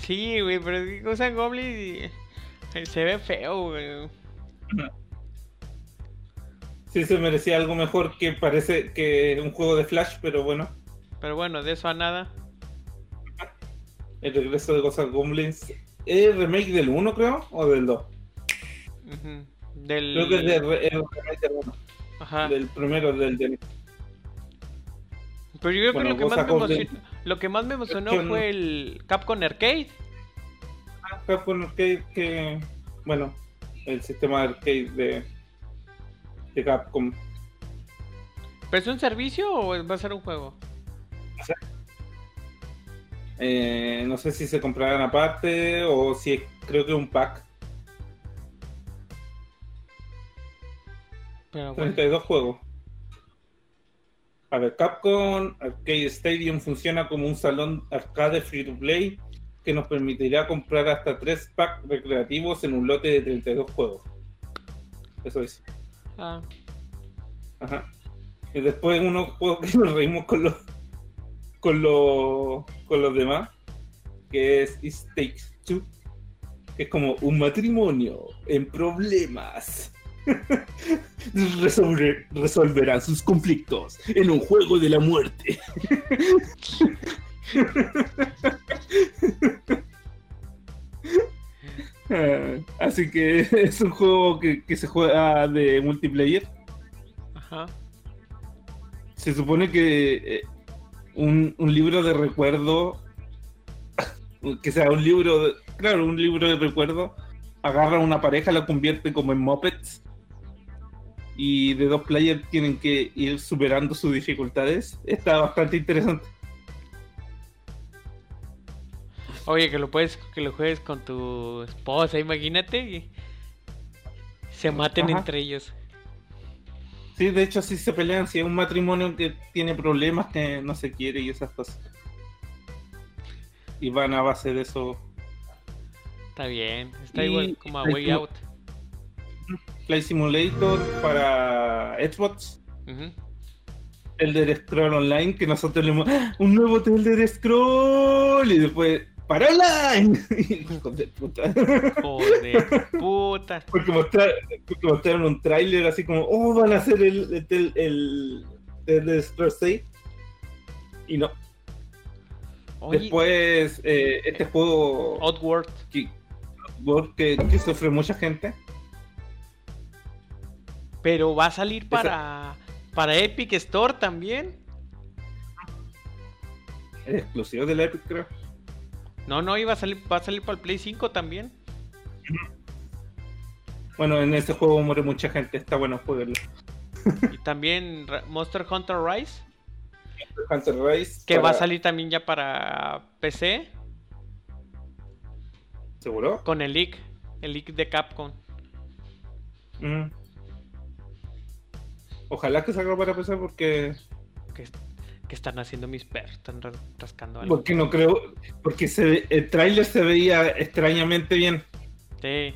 Sí, güey, pero usan Goblin y se ve feo, güey. Sí se merecía algo mejor que parece que un juego de Flash, pero bueno. Pero bueno, de eso a nada. El regreso de and Goblins. ¿Es remake del 1, creo? ¿O del 2? Ujú. Del... Creo que es, de, re- el remake del 1. Ajá. Del primero, del de Pero yo creo Bueno, que lo que, más me emocionó, lo que más me emocionó Yo no- fue el Capcom Arcade. Capcom Arcade que, bueno, el sistema de arcade de, de Capcom. ¿Pero es un servicio o va a ser un juego? Eh, no sé si se comprarán aparte o si es- creo que un pack. Pero bueno. 32 juegos. A ver, Capcom Arcade Stadium funciona como un salón arcade free to play que nos permitirá comprar hasta 3 packs recreativos en un lote de 32 juegos. Eso es. Ah, Ajá. Y después unos juegos que nos reímos con los con los con los demás, que es It Takes Two, que es como un matrimonio en problemas. Resolver- resolverán sus conflictos en un juego de la muerte. Así que es un juego que, que se juega de multiplayer. ajá. Se supone que eh, un, un libro de recuerdo, que sea un libro, de- claro, un libro de recuerdo, agarra a una pareja, la convierte como en mopeds y de dos players tienen que ir superando sus dificultades. Está bastante interesante. Oye, que lo puedes, que lo juegues con tu esposa, imagínate. y Se maten Ajá. entre ellos. Sí, de hecho, sí se pelean. Si es un matrimonio que tiene problemas, que no se quiere y esas cosas. Y van a base de eso. Está bien. Está Y- igual como a Way Out. Flight Simulator para Xbox. Ujú. Elder Scroll Online, que nosotros le hemos... ¡Ah! ¡Un nuevo Elder Scroll! Y después, ¡para online! Hijos de puta. Joder, puta. Porque, mostrar- porque mostraron un tráiler así como, ¡oh, van a hacer el, el, el, el Scrolls 6! Y no. Oye, Después, eh, este juego Oddworld. que, que, que sufre mucha gente. Pero va a salir para, para Epic Store también. Es exclusivo de la Epic, creo. No, no, iba a salir, va a salir para el Play 5 también. Bueno, en ese juego muere mucha gente. Está bueno jugarlo. Y también Monster Hunter Rise. Hunter Rise. Que va a salir también ya para PC. ¿Seguro? Con el leak. El leak de Capcom. Mm. Ojalá que salga para PC porque Que, que están haciendo mis perros. Están ra- rascando algo. porque no creo porque se el tráiler se veía extrañamente bien, Sí.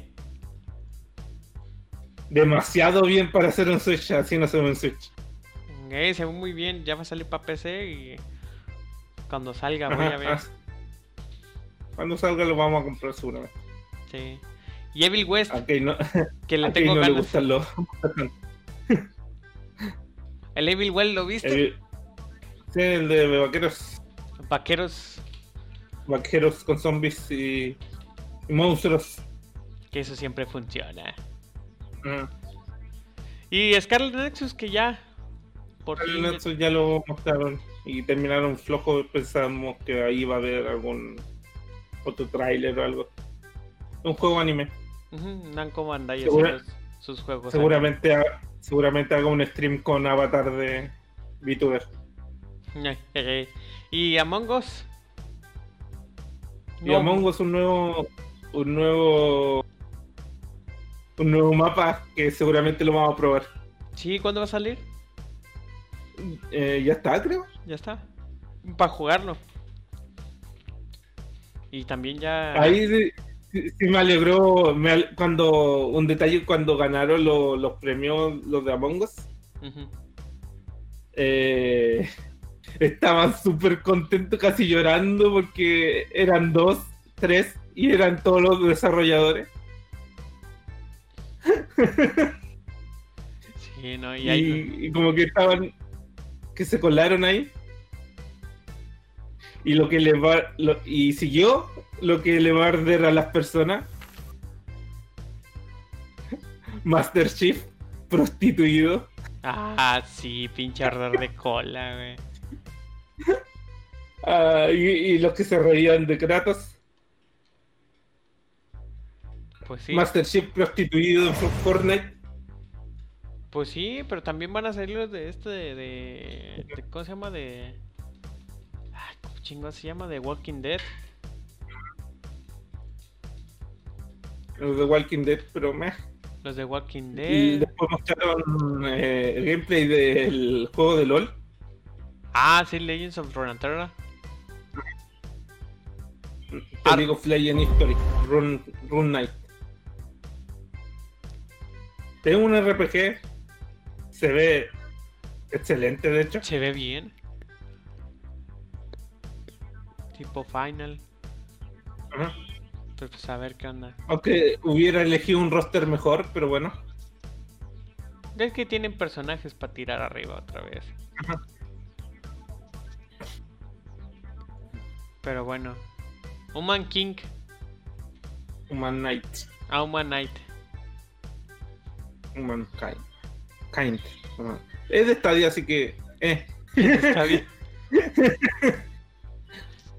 demasiado bien para hacer un Switch, así no se ve un Switch. Eh, se ve muy bien. Ya va a salir para PC y cuando salga voy Ajá, a ver. ah. Cuando salga lo vamos a comprar seguramente. Sí. Y Evil West, Kei no, que le tengo no le ganas. gustan los El Evil West, ¿lo viste? el, sí, el de vaqueros, Vaqueros, vaqueros con zombies y, y monstruos. que eso siempre funciona. Mm. Y Scarlet Nexus, que ya. Por fin. Nexus ya lo mostraron y terminaron flojo. Pensamos que ahí iba a haber algún otro tráiler o algo. Un juego anime. Ujú, Namco Bandai Segura- sus juegos. Seguramente, ha- seguramente haga un stream con avatar de VTuber. Y Among Us. Y Among Us un nuevo, un nuevo, un nuevo mapa que seguramente lo vamos a probar. Sí, ¿cuándo va a salir? Eh, ya está, creo. Ya está. Para jugarlo. Y también ya. Ahí sí, me alegró me cuando un detalle cuando ganaron lo- los premios los de Among Us. Eh, estaban súper contentos, casi llorando, porque eran dos, tres, y eran todos los desarrolladores. Sí, no, y Y, ahí. y como que estaban, que se colaron ahí. Y lo que le va, lo- y siguió lo que le va a arder a las personas. Master Chief, prostituido. Ah, sí, pinche ardor de cola, güey. Ah, y, y los que se reían de Kratos. Pues sí. Master Chief prostituido en Fortnite. Pues sí, pero también van a salir los de este de, de- de- ¿cómo se llama? De Ay, ¿cómo chingo se llama? De Walking Dead. Los de Walking Dead, pero meh. Los de Walking Y Dead. después mostraron eh, el gameplay del juego de LOL. Ah, sí, Legends of Runeterra. Ah. League of Legends History. Run, Run Knight. Es un RPG. Se ve excelente, de hecho. Se ve bien. Tipo Final. Ajá. Pues, a ver qué onda. Aunque hubiera elegido un roster mejor, pero bueno. Es que tienen personajes para tirar arriba otra vez. Ajá. Pero bueno. Human King. Human Knight. Ah, Human Knight. Human Kind. Kind. Es de estadio, así que. Eh, Está bien.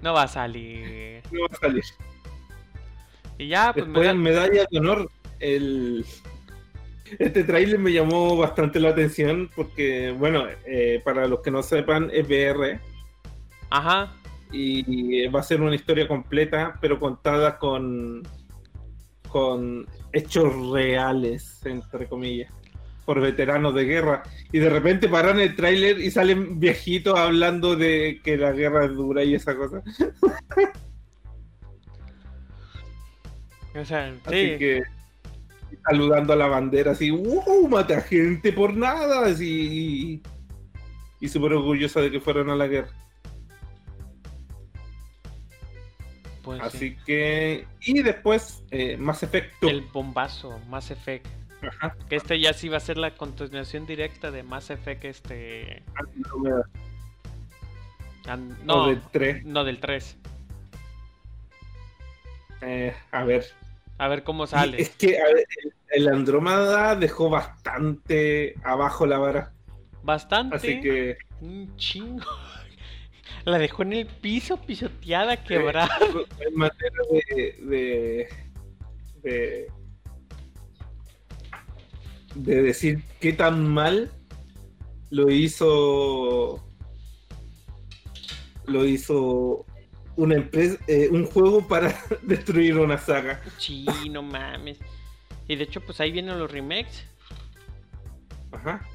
No va a salir. no va a salir. Y ya, pues me Después, da... medalla de honor, el... este trailer me llamó bastante la atención porque, bueno, eh, para los que no sepan, es VR Ajá. Y va a ser una historia completa, pero contada con, con hechos reales, entre comillas, por veteranos de guerra. Y de repente paran el tráiler y salen viejitos hablando de que la guerra es dura y esa cosa. O sea, Así sí. que saludando a la bandera así, ¡wow! Mata gente por nada, así. Y súper orgullosa de que fueron a la guerra. Pues sí. Así que. Y después, eh, Mass Effect El bombazo, Mass Effect. Ajá. Que este ya sí va a ser la continuación directa de Mass Effect, este... Andrómeda, an- o No, de 3. no del 3. Eh, a ver. A ver cómo Es sale. que a ver, el, Andrómeda dejó bastante abajo la vara. Bastante. Así que. Un chingo. La dejó en el piso, pisoteada, quebrada. En materia de. de. de, de decir qué tan mal lo hizo. Lo hizo una empresa, eh, un juego para destruir una saga. Sí, no mames. Y de hecho, pues ahí vienen los remakes. Ajá.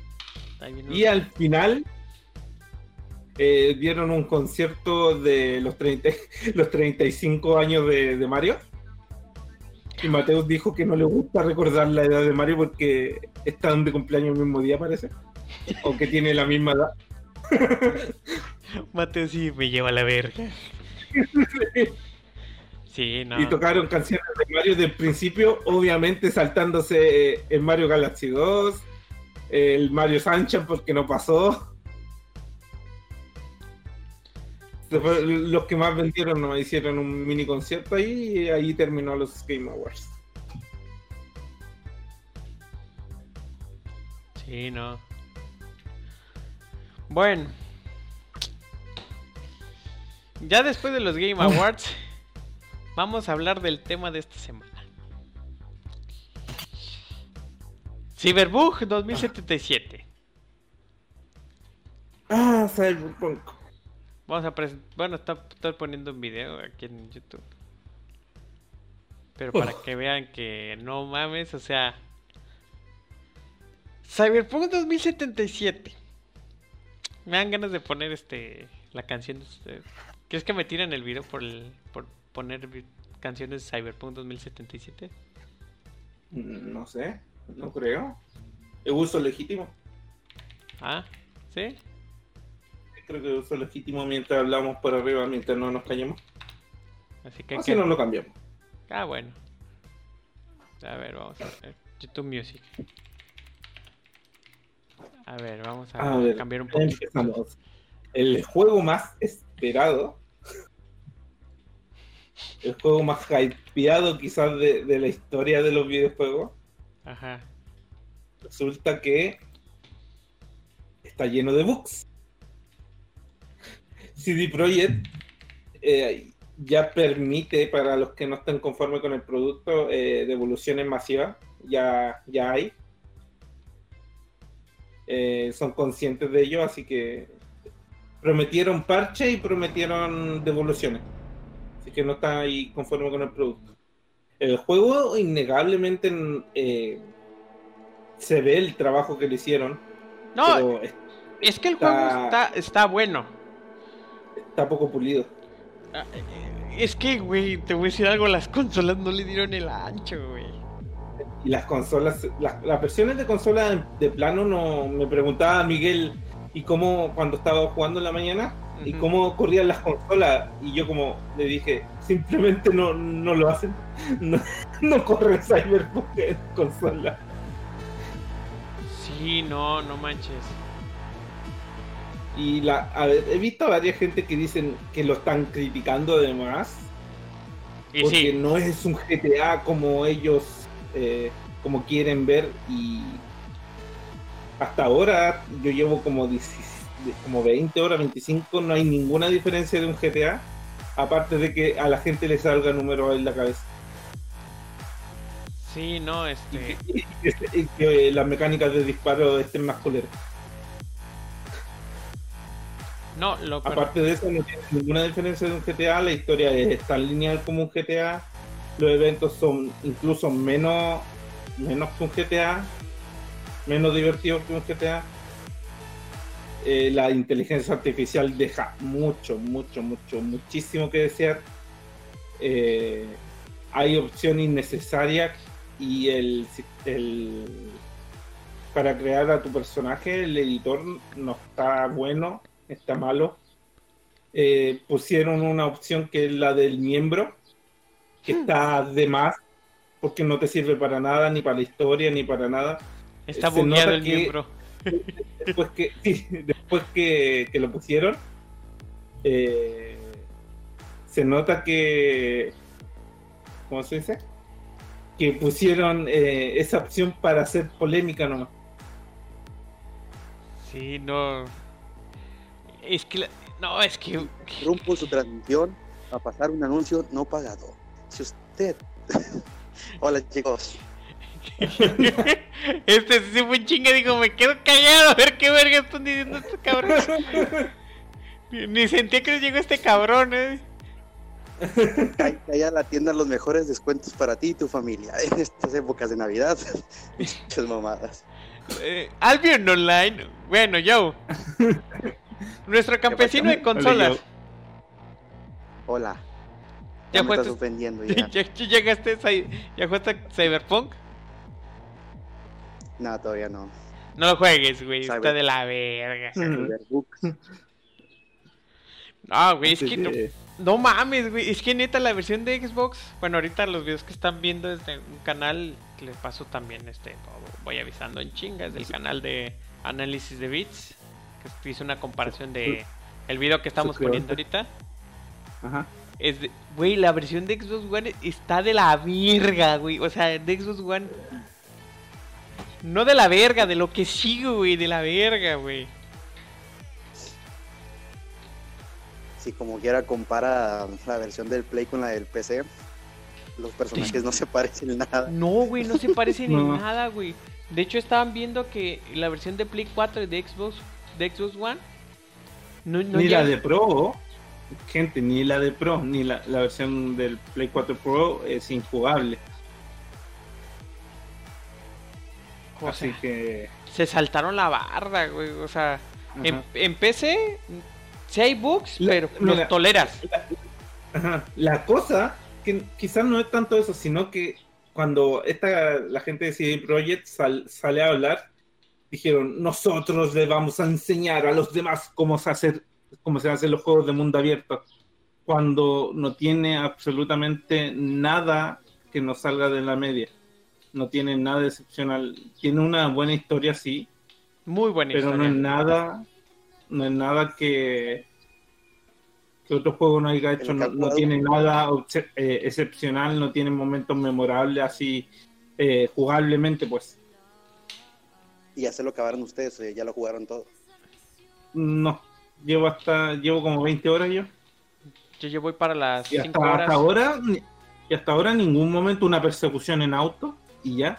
Vienen Y los- al final eh, dieron un concierto de los, 30, los 35 años de, de Mario. Y Mateus dijo que no le gusta recordar la edad de Mario porque están de cumpleaños el mismo día, parece. O que tiene la misma edad. Mateo sí me lleva a la verga. Sí, no. Y tocaron canciones de Mario del principio, obviamente saltándose eh, el Mario Galaxy 2, el Mario Sunshine porque no pasó. Los que más vendieron nos hicieron un mini concierto ahí y ahí terminó los Game Awards. Sí, no. Bueno. Ya después de los Game Awards, vamos a hablar del tema de esta semana. Cyberbug 2077. Ah, Cyberpunk. Vamos a presen- Bueno, está, estoy poniendo un video aquí en YouTube. Pero para Uf. que vean que no mames, o sea. Cyberpunk 2077. Me dan ganas de poner este la canción de. ¿Quieres que me tiren el video por el, por poner canciones de Cyberpunk 2077? Mm, No sé, no creo. Es uso legítimo. Ah, ¿sí? Creo que es uso legítimo mientras hablamos por arriba, mientras no nos callemos. Así que, Así que- no lo cambiamos. Ah, bueno. A ver, vamos a ver. YouTube Music. A ver, vamos a, A ver, cambiar un poquito. Empezamos. El juego más esperado. El juego más hypeado quizás de, de la historia de los videojuegos. Ajá. Resulta que está lleno de bugs. CD Projekt eh, ya permite para los que no estén conformes con el producto eh, devoluciones masivas. Ya, ya hay. Eh, son conscientes de ello, así que prometieron parche y prometieron devoluciones. Así que no está ahí conforme con el producto. El juego, innegablemente, eh, se ve el trabajo que le hicieron, No, es- que el juego está, está bueno. Está poco pulido. Ah, eh, Es que, güey, te voy a decir algo, las consolas no le dieron el ancho, güey. Y las consolas, las, las versiones de consola de plano no me preguntaba Miguel y cómo cuando estaba jugando en la mañana y cómo corrían las consolas y yo como le dije simplemente no, no lo hacen no, no corre Cyberpunk en consola Sí, no, no manches. Y la a ver, he visto a varias gente que dicen que lo están criticando además Y porque sí, no es un GTA como ellos eh, como quieren ver y hasta ahora yo llevo como 16 como 20 horas 25 no hay ninguna diferencia de un GTA aparte de que a la gente le salga número en la cabeza. Sí, no, y este. que, y que- y que las mecánicas de disparo estén más culeras No, lo peor- aparte de eso no tiene ninguna diferencia de un GTA la historia es tan lineal como un GTA los eventos son incluso menos, menos que un GTA, menos divertidos que un GTA. Eh, la inteligencia artificial deja mucho, mucho, mucho, muchísimo que desear. Eh, hay opción innecesaria y el, el para crear a tu personaje el editor no está bueno, está malo. Eh, pusieron una opción que es la del miembro, que hmm. está de más, porque no te sirve para nada, ni para la historia, ni para nada. Está bugueado el miembro. Después que, después que, lo pusieron, eh, se nota que. ¿Cómo se dice? Que pusieron eh, esa opción para hacer polémica nomás. Sí, no. Es que. No, es que. Rompo su transmisión a pasar un anuncio no pagado. Si usted. Hola, chicos. este sí fue un chinga, digo, me quedo callado a ver qué verga están diciendo estos cabrones. Ni sentía que les llegó este cabrón, eh. Calla la tienda los mejores descuentos para ti y tu familia en estas épocas de Navidad. Muchas mamadas. Eh, Albion Online. Bueno, yo. Nuestro campesino de consolas. Hola. Ya, me estás ofendiendo ya. ¿Ya, llegaste ¿Ya jugaste Cyberpunk? No, todavía no. No lo juegues, güey. Está de la verga. No, güey, es que no, no, mames, güey. Es que neta la versión de Xbox. Bueno, ahorita los videos que están viendo desde un canal que les paso también, este, voy avisando en chingas del canal de análisis de bits. Que hice una comparación de el video que estamos poniendo ahorita. Ajá. Es de, güey, la versión de Xbox One está de la verga, güey. O sea, de Xbox One no de la verga, de lo que sigo, güey, de la verga, güey. Si como quiera compara la versión del Play con la del PC, los personajes no se parecen en nada. No, güey, no se parecen en nada, güey. De hecho, estaban viendo que la versión de Play 4 y de Xbox, de Xbox One. ni la de Pro, gente, ni la de Pro, ni la, la versión del Play 4 Pro es injugable. Así que. Se saltaron la barra, güey. O sea, en, PC sí hay bugs, pero los toleras. La, cosa, que quizás no es tanto eso, sino que cuando esta, la gente de CD Projekt sale a hablar, dijeron: Nosotros le vamos a enseñar a los demás cómo se, hacer, cómo se hacen los juegos de mundo abierto. Cuando no tiene absolutamente nada que nos salga de la media no tiene nada excepcional. Tiene una buena historia, sí. Muy buena pero historia. Pero no es nada, no es nada que, que otro juego no haya hecho. No, tiene nada eh, excepcional, no tiene momentos memorables así eh, jugablemente, pues. ¿Y ya se lo acabaron ustedes? ¿Ya lo jugaron todo? No, llevo hasta, llevo como 20 horas yo. Yo, yo voy para las y hasta, horas. Hasta ahora, y hasta ahora en ningún momento una persecución en auto y ya.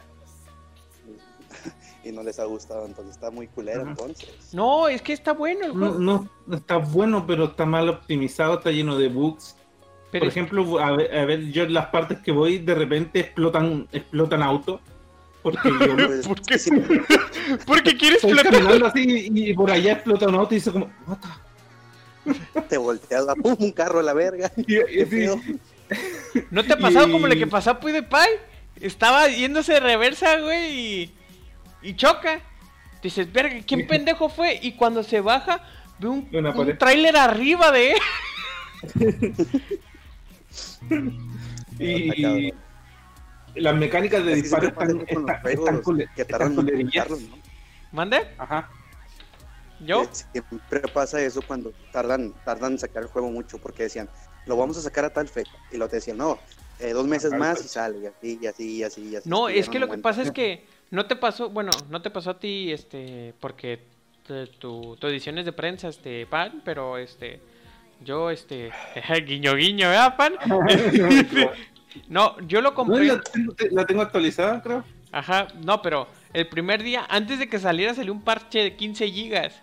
y no les ha gustado, entonces está muy culero entonces. No, es que está bueno el juego. No, no, está bueno, pero está mal optimizado, está lleno de bugs. Por ejemplo, a ver, yo en las partes que voy, de repente explotan, explotan autos. Porque yo ¿Por qué? porque quieres explotar. así y, por allá explota un auto y dice como, Te volteas, ¡pum! un carro a la verga. ¿No te ha pasado como lo que pasó a PewDiePie? estaba yéndose de reversa, güey, y, y choca. Dices, verga, ¿quién pendejo fue? Y cuando se baja, ve un, un tráiler arriba de él. y, las mecánicas de disparo están, están, ¿Mande? Ajá. ¿Yo? Siempre pasa eso cuando tardan, tardan en sacar el juego mucho porque decían, lo vamos a sacar a tal fecha. Y lo te decían, no, eh, dos meses más y sale, y así, y así, y así, y así. No, es que lo que pasa es que no te pasó, bueno, no te pasó a ti, este, porque tu, tu edición es de prensa, este, pan, pero este, yo, este, guiño, guiño, ¿verdad, pan? no, yo lo compré. la, tengo, la tengo actualizada, creo. Ajá, no, pero el primer día, antes de que saliera, salió un parche de 15 gigas.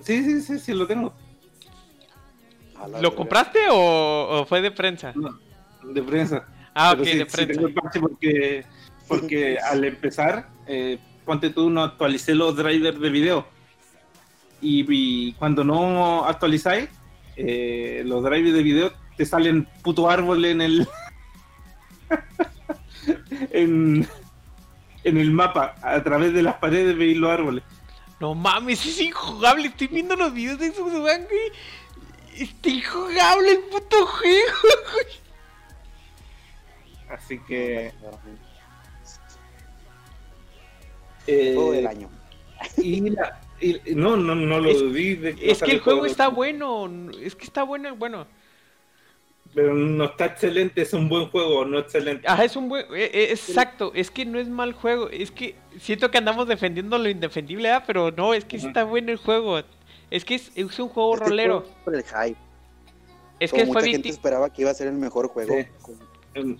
Sí, sí, sí, sí, lo tengo. ¿Lo compraste o, o, fue de prensa? No, de prensa. Ah, Pero ok, sí- de sí prensa. tengo el parche porque, porque al empezar, eh, ponte tú, no actualicé los drivers de video. Y, y cuando no actualizáis, eh, los drivers de video te salen puto árbol en el. en, en el mapa. A través de las paredes veis los árboles. No mames, es injugable. Estoy viendo los videos de esos güey. Está injugable el puto juego. Así que. Juego eh, del año. y la- y- no, no, no lo Es- vi. de Es que el juego todo. está bueno. Es que está bueno, bueno. Pero no está excelente, es un buen juego, no excelente. Ajá, es un buen. eh, eh, exacto, es que no es mal juego. Es que siento que andamos defendiendo lo indefendible, ¿ah? pero no, es que Ujú. está bueno el juego. Es que es, es un juego Es que rolero. Por el hype. Es Como que mucha fue gente 20 esperaba que iba a ser el mejor juego. Sí.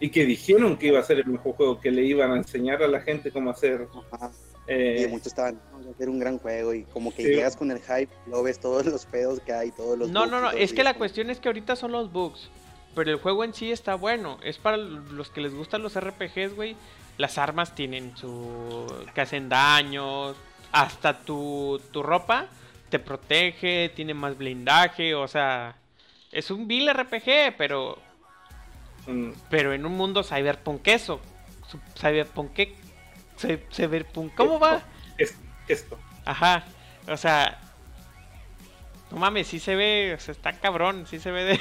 Y que dijeron que iba a ser el mejor juego, que le iban a enseñar a la gente cómo hacer. Ajá. Eh, Y muchos estaban, "No, va a ser un gran juego. Y como que Sí. llegas con el hype, lo ves todos los pedos que hay, todos los. No, bugs no, no, es que la cuestión es que ahorita son los bugs. Pero el juego en sí está bueno. Es para los que les gustan los RPGs, güey. Las armas tienen su. que hacen daño. Hasta tu, tu ropa te protege, tiene más blindaje. O sea, es un vil RPG, pero. mm, Pero en un mundo cyberpunk eso. Cyberpunk. Cy- Cyberpunk. ¿Cómo va? es, esto. Ajá. O sea. No mames, sí se ve. O sea, está cabrón. Sí se ve de.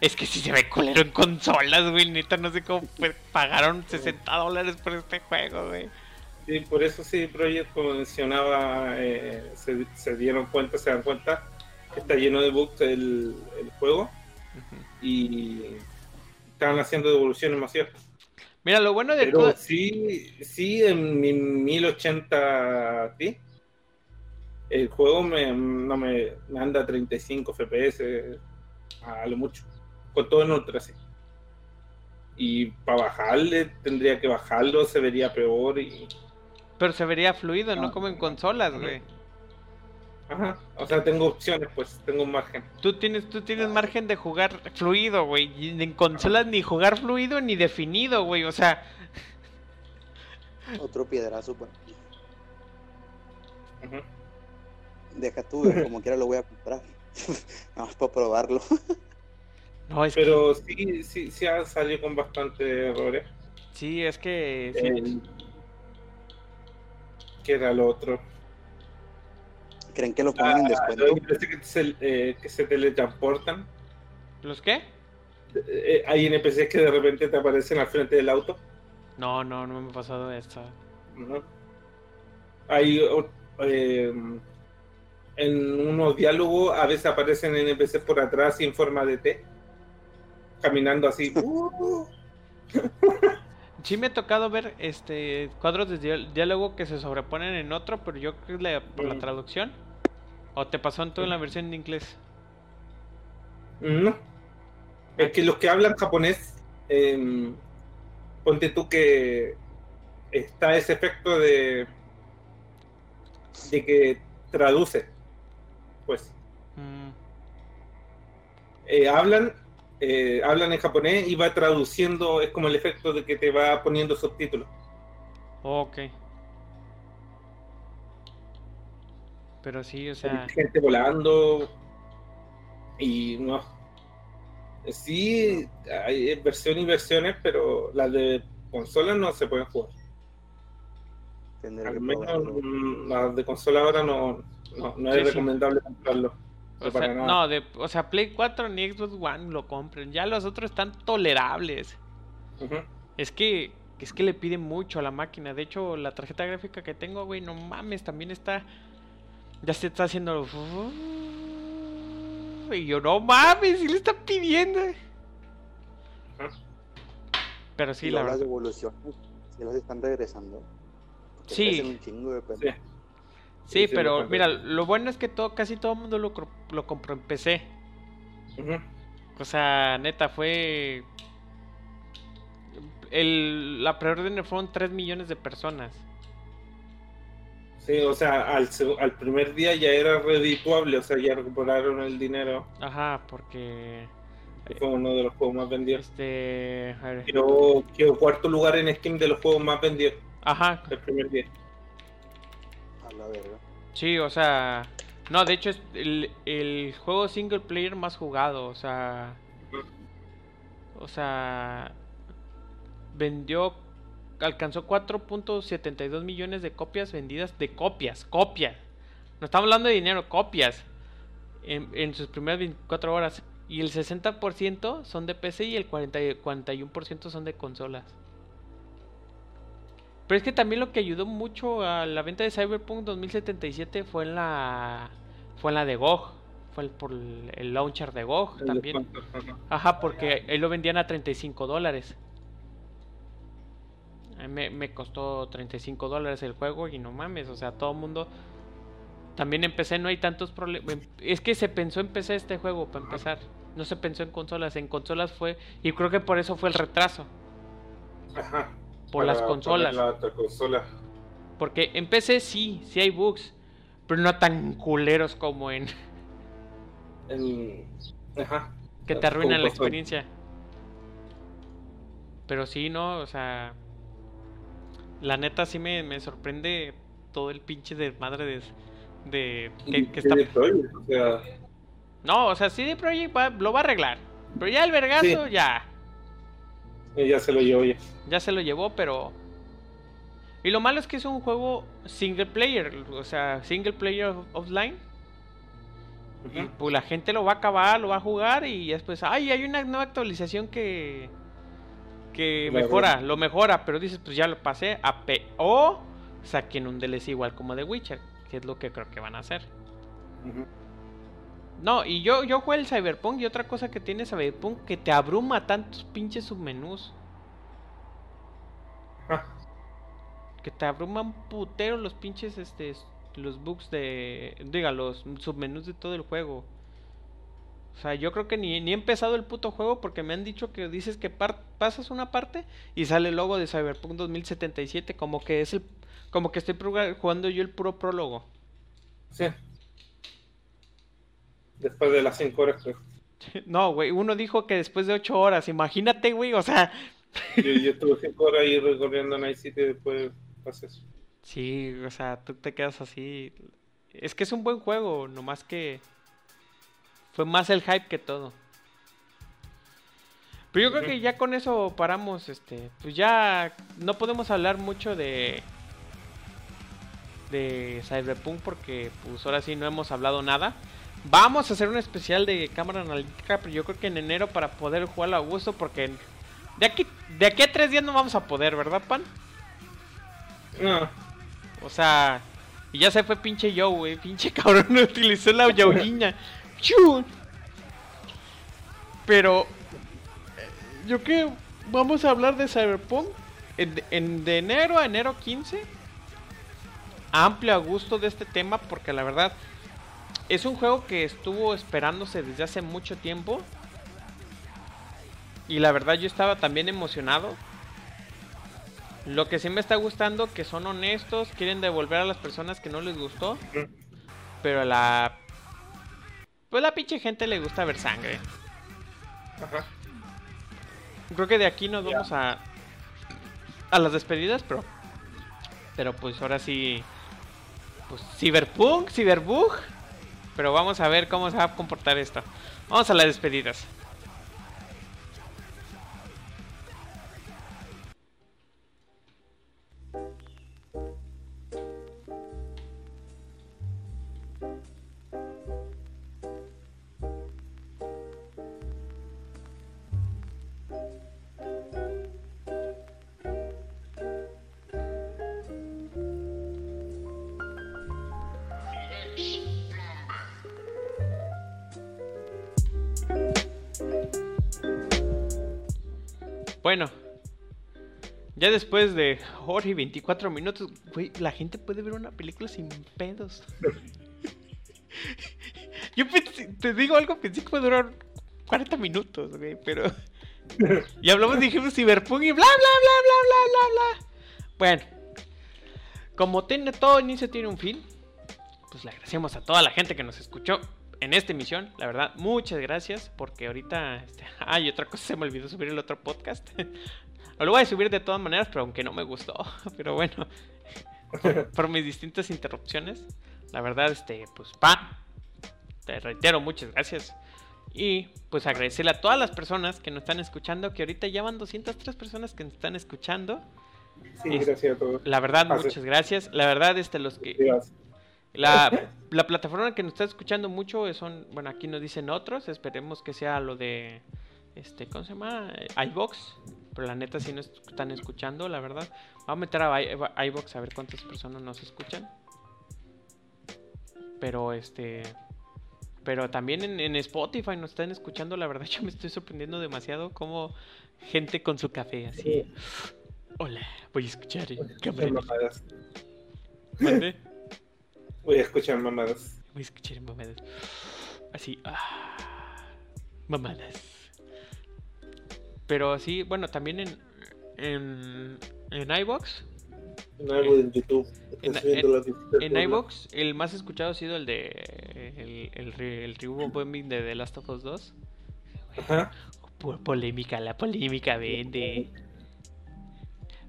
es que sí se ve culero en consolas, güey. Neta, no sé cómo pues, pagaron 60 dólares por este juego, güey. Y por eso sí, Project, como mencionaba, eh, se, se dieron cuenta, se dan cuenta, que está lleno de bugs el, el juego y estaban haciendo devoluciones masivas. Mira, lo bueno de Pero todo. sí, sí, en mi 1080 Ti, el juego me, no me, me anda a 35 FPS a lo mucho, con todo en ultra sí. Y para bajarle tendría que bajarlo, se vería peor y... Pero se vería fluido, no Ah. como en consolas, güey. Ajá, o sea, tengo opciones, pues, tengo un margen. Tú tienes, tú tienes margen de jugar fluido, güey. Y en consolas ni jugar fluido ni definido, güey. O sea, Otro piedrazo, pues. Ujú. Deja tú, como quiera lo voy a comprar. Vamos para probarlo. no, es que. Pero sí, sí, sí ha salido con bastante errores. Sí, es que. sí. El- ¿Qué era lo otro? ¿Creen que lo pongan en Ah, descuento? los NPC que se, eh, que se teletransportan. ¿Los qué? Eh, hay NPCs que de repente te aparecen al frente del auto. No, no, no me ha pasado esto. ¿no? Hay eh, en unos diálogos a veces aparecen NPCs por atrás y en forma de T, caminando así. Uh, Sí me ha tocado ver este cuadros de diá- diálogo que se sobreponen en otro, pero yo creo que la- por la Mm. traducción. ¿O te pasó en tú en la versión en inglés? no. Es que los que hablan japonés, eh, ponte tú que está ese efecto de, de que traduce. Pues Mm, eh, hablan, eh, hablan en japonés y va traduciendo, es como el efecto de que te va poniendo subtítulos. ok. Pero sí, o sea. gente volando y no sí hay versión y versiones pero las de consola no se pueden jugar Tendré al menos probarlo. las de consola ahora no no, no es Sí, sí. recomendable comprarlo O para sea, nada. no, de, o sea, Play 4 ni Xbox One lo compren. Ya los otros están tolerables. Es que es que le piden mucho a la máquina. De hecho, la tarjeta gráfica que tengo, güey, no mames, también está. Ya se está haciendo. Y yo, no mames, si le están pidiendo. Pero sí, y la luego las verdad. devoluciones, si las están regresando. Sí. un chingo de. Sí. Sí, pero mira, lo bueno es que todo, casi todo el mundo lo, lo compró en PC. O sea, neta, fue. El, la preorden fueron 3 millones de personas. Sí, o sea, al, primer día ya era redituable, o sea, ya recuperaron el dinero. Ajá, porque. Fue uno de los juegos más vendidos. Este. a ver. Quedó, quedó cuarto lugar en Steam de los juegos más vendidos Ajá, el primer día. A la verga. sí, o sea. No, de hecho es el, el juego single player más jugado, o sea. O sea. Vendió. Alcanzó 4.72 millones de copias vendidas. De copias, copias. No estamos hablando de dinero, copias. En, en sus primeras 24 horas. Y el 60% son de PC y el 40, y 41% son de consolas. Pero es que también lo que ayudó mucho a la venta de Cyberpunk 2077 fue en la. Fue en la de GOG. Fue el- por el, el launcher de GOG El también. descuento, ajá. Porque ahí lo vendían a 35 dólares. A mí Me, costó 35 dólares el juego y no mames, o sea, todo el mundo... También en PC no hay tantos problemas. Es que se pensó en PC este juego, para empezar. No se pensó en consolas. En consolas fue... Y creo que por eso fue el retraso. Ajá. Por las consolas. La otra consola. Porque en PC sí, sí hay bugs. Pero no tan culeros como en... En... Ajá. que te arruinan la experiencia. Pero sí, ¿no? O sea, la neta sí me, me sorprende todo el pinche desmadre de, de que, está... CD Projekt, o sea, No, o sea, CD Projekt va- lo va a arreglar. Pero ya el vergazo, Sí. ya, ella se lo llevó ya. ya se lo llevó, pero... Y lo malo es que es un juego single player, o sea, single player of- offline. Y pues la gente lo va a acabar, lo va a jugar y después, ay, hay una nueva actualización que que La mejora, verdad. lo mejora, pero dices, pues ya lo pasé a P o saquen un DLC igual como de Witcher, que es lo que creo que van a hacer. No, y yo yo jugué el Cyberpunk y otra cosa que tiene Cyberpunk que te abruma tantos pinches submenús, Ajá. que te abruman putero los pinches este los bugs de diga, los submenús de todo el juego. O sea, yo creo que ni, ni he empezado el puto juego porque me han dicho que dices que par- pasas una parte y sale el logo de Cyberpunk 2077 como que es el como que estoy jugando yo el puro prólogo. Sí. Después de las 5 horas, creo. No, güey, uno dijo que después de 8 horas, imagínate, güey, o sea, Yo, yo estuve 5 horas ahí recorriendo Night City y después pasé eso. sí, o sea, tú te quedas así. Es que es un buen juego, nomás que fue más el hype que todo. Pero yo creo que ya con eso paramos, este, pues ya no podemos hablar mucho de de Cyberpunk porque pues ahora sí no hemos hablado nada. Vamos a hacer un especial de cámara analítica, pero yo creo que en enero para poder jugarlo a gusto porque de aquí de aquí a tres días no vamos a poder, ¿verdad, Pan? No, O sea, y ya se fue pinche Joe, güey. Pinche cabrón no utilizó la yaoyiña. ¡Chun! Pero, eh, yo que vamos a hablar de Cyberpunk en, en- de enero a enero 15. Amplio a gusto de este tema porque la verdad es un juego que estuvo esperándose desde hace mucho tiempo. Y la verdad yo estaba también emocionado. Lo que sí me está gustando que son honestos, quieren devolver a las personas que no les gustó, pero a la pues la pinche gente le gusta ver sangre. ajá. Creo que de aquí nos vamos a a las despedidas, pero pero pues ahora sí pues Cyberpunk, Cyberbug, pero vamos a ver cómo se va a comportar esto. Vamos a las despedidas. Bueno, ya después de hora y 24 minutos, güey, la gente puede ver una película sin pedos. Yo pensé- te digo algo, pensé que iba a durar 40 minutos, güey, pero... Y hablamos, dijimos Cyberpunk y bla, bla, bla, bla, bla, bla, bla. Bueno, como tiene todo inicio tiene un fin, pues le agradecemos a toda la gente que nos escuchó en esta emisión. La verdad, muchas gracias porque ahorita... Este, ay, otra cosa, se me olvidó subir el otro podcast. lo voy a subir de todas maneras, pero aunque no me gustó. Pero bueno, por, mis distintas interrupciones. La verdad, este, pues, pa. Te reitero, muchas gracias. Y pues agradecerle a todas las personas que nos están escuchando, que ahorita ya van 203 personas que nos están escuchando. Sí, gracias a todos. La verdad, muchas gracias. La verdad, este, los que... La, la, plataforma que nos está escuchando mucho son, bueno, aquí nos dicen otros, esperemos que sea lo de, este, ¿cómo se llama? iBox, pero la neta si no están escuchando, la verdad. Vamos a meter a iBox a ver cuántas personas nos escuchan. Pero este, pero también en, en, Spotify nos están escuchando, la verdad yo me estoy sorprendiendo demasiado como gente con su café así. Hola, voy a escuchar mamadas. ¿Mande? Voy a escuchar mamadas. Voy a escuchar mamadas. Así, ah, mamadas. Pero sí, bueno, también en en, en iBox. En iBox, en YouTube. En, iBox, el más escuchado ha sido el de el, el, el review bombing de The Last of Us 2. Ajá. Polémica, la polémica vende.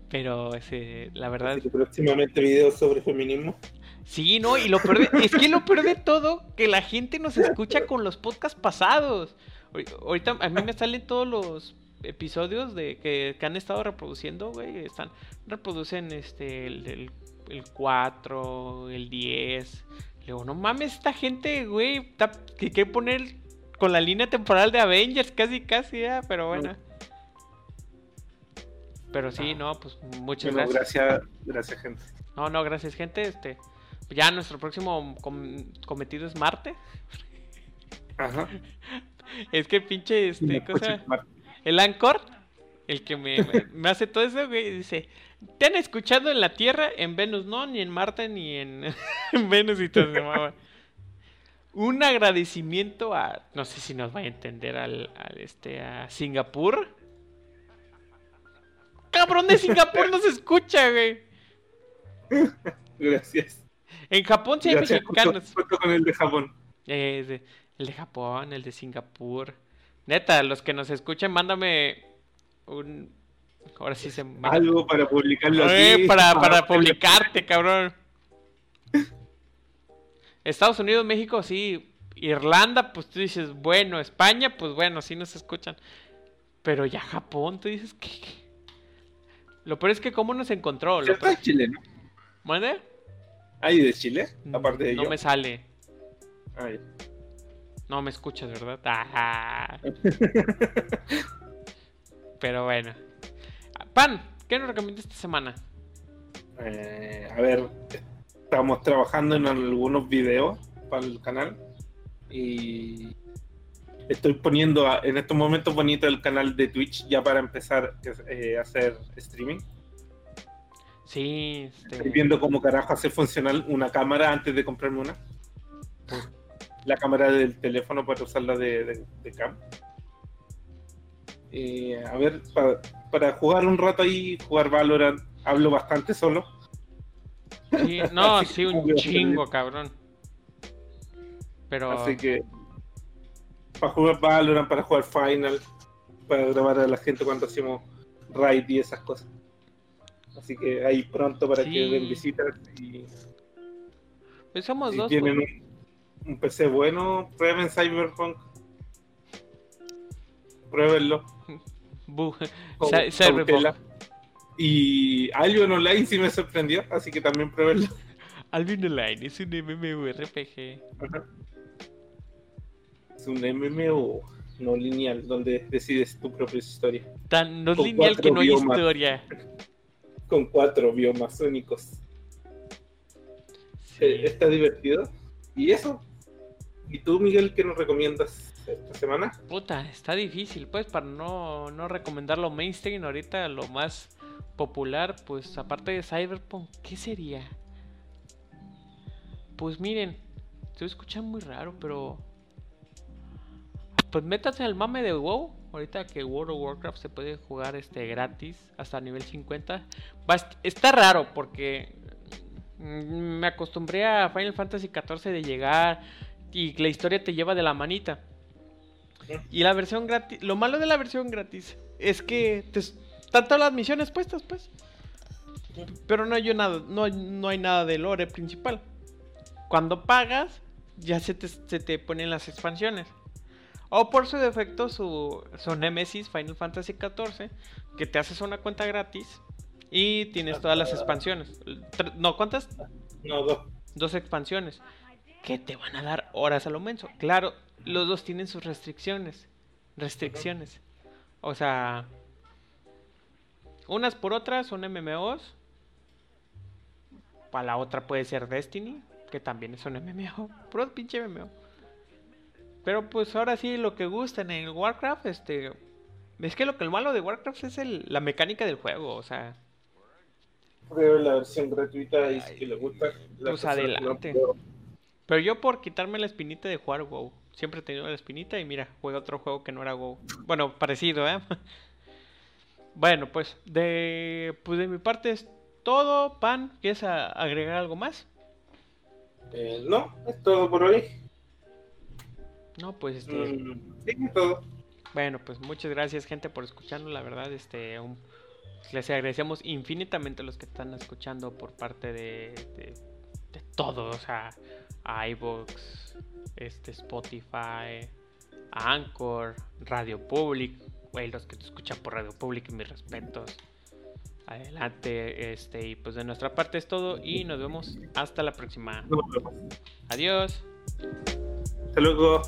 Pero ese, la verdad. próximamente videos sobre feminismo. Sí, no, y lo peor es que lo peor de todo, que la gente nos escucha con los podcasts pasados. Ahorita a mí me salen todos los episodios de que, han estado reproduciendo, güey. Están, reproducen este el, el, 4, el 10. Luego, no mames, esta gente, güey, que quiere poner con la línea temporal de Avengers, casi, casi, ya, pero bueno. Pero sí, ah. no, pues muchas gracias. gracias. Gracias, gente. No, no, gracias, gente. Este, ya nuestro próximo cometido es Marte. Ajá. Es que pinche, este, cosa. El Anchor, el que me, me, hace todo eso, güey, dice: Te han escuchado en la Tierra, en Venus no, ni en Marte, ni en, Venus y todo eso, Un agradecimiento a, no sé si nos va a entender, al, al este, a Singapur cabrón de Singapur nos escucha, güey. Gracias. En Japón sí hay mexicanos. con el de Japón. Eh, el de Japón, el de Singapur. Neta, los que nos escuchen, mándame un. Ahora sí se. Algo para publicarlo. Eh, para, para publicarte, cabrón. Estados Unidos, México, sí. Irlanda, pues tú dices, bueno. España, pues bueno, sí nos escuchan. Pero ya Japón, tú dices, ¿qué? Lo peor es que cómo nos encontró. Lo está Chile, ¿no? ¿Mande? ¿Hay de Chile? Aparte de No me sale. Ay. No me escuchas, ¿verdad? Ah. Pero bueno. Pan, ¿qué nos recomiendas esta semana? Eh, a ver, estamos trabajando en algunos videos para el canal y estoy poniendo en estos momentos bonito el canal de Twitch ya para empezar eh, a hacer streaming. Sí, este... estoy viendo cómo carajo hacer funcionar una cámara antes de comprarme una. La cámara del teléfono para usarla de, cam. Eh, a ver, para, jugar un rato ahí, jugar Valorant, hablo bastante solo. Sí, no, sí, un chingo, cabrón. Pero... Así que para jugar Valorant, para jugar Final, para grabar a la gente cuando hacemos raid y esas cosas. Así que ahí pronto para que den visitas y. Pues dos. tienen un, PC bueno, prueben Cyberpunk. Pruébenlo. Cyberpunk. Y Albion Online sí me sorprendió, así que también pruébenlo. Albion Online es un MMORPG un MMO no lineal donde decides tu propia historia. Tan no lineal que no hay historia. Con cuatro biomas únicos. Eh, está divertido. ¿Y eso? ¿Y tú, Miguel, qué nos recomiendas esta semana? Puta, está difícil, pues, para no, no recomendar lo mainstream ahorita, lo más popular, pues, aparte de Cyberpunk, ¿qué sería? Pues miren, se escucha muy raro, pero pues métanse al mame de WoW. Ahorita que World of Warcraft se puede jugar este gratis hasta nivel 50. está raro porque mm, me acostumbré a Final Fantasy XIV de llegar, y la historia te lleva de la manita. Y la versión gratis, lo malo de la versión gratis es que te, están todas las misiones puestas, pues. Pero no hay nada, no, no hay nada de lore principal. Cuando pagas, ya se te, se te ponen las expansiones. O por su defecto, su, su Nemesis Final Fantasy XIV, que te haces una cuenta gratis y tienes todas las expansiones. No, ¿cuántas? No, dos. Dos expansiones. Que te van a dar horas a lo menso. Claro, los dos tienen sus restricciones. Restricciones. O sea, unas por otras son MMOs. Para la otra puede ser Destiny, que también es un MMO. Puro pinche MMO. Pero pues ahora sí, lo que gusta en el Warcraft, este. Es que lo que el malo de Warcraft es el, la mecánica del juego, o sea. Pruebe la versión gratuita y si le gusta. la Pues adelante. Pero yo por quitarme la espinita de jugar WoW. Siempre he tenido la espinita y mira, juega otro juego que no era WoW. Bueno, parecido, ¿eh? Bueno, pues de, pues de mi parte es todo. Pan, ¿quieres agregar algo más? Eh, no, es todo por hoy. No, pues este... Mm, sí, es todo. Bueno, pues muchas gracias gente por escucharnos, la verdad, este, un- les agradecemos infinitamente a los que están escuchando por parte de, de, de todo, o sea, a iVoox, este, Spotify, a Anchor, Radio Public, güey, los que te escuchan por Radio Public, mis respetos. Adelante, este, y pues de nuestra parte es todo y nos vemos hasta la próxima. Adiós. Hasta luego.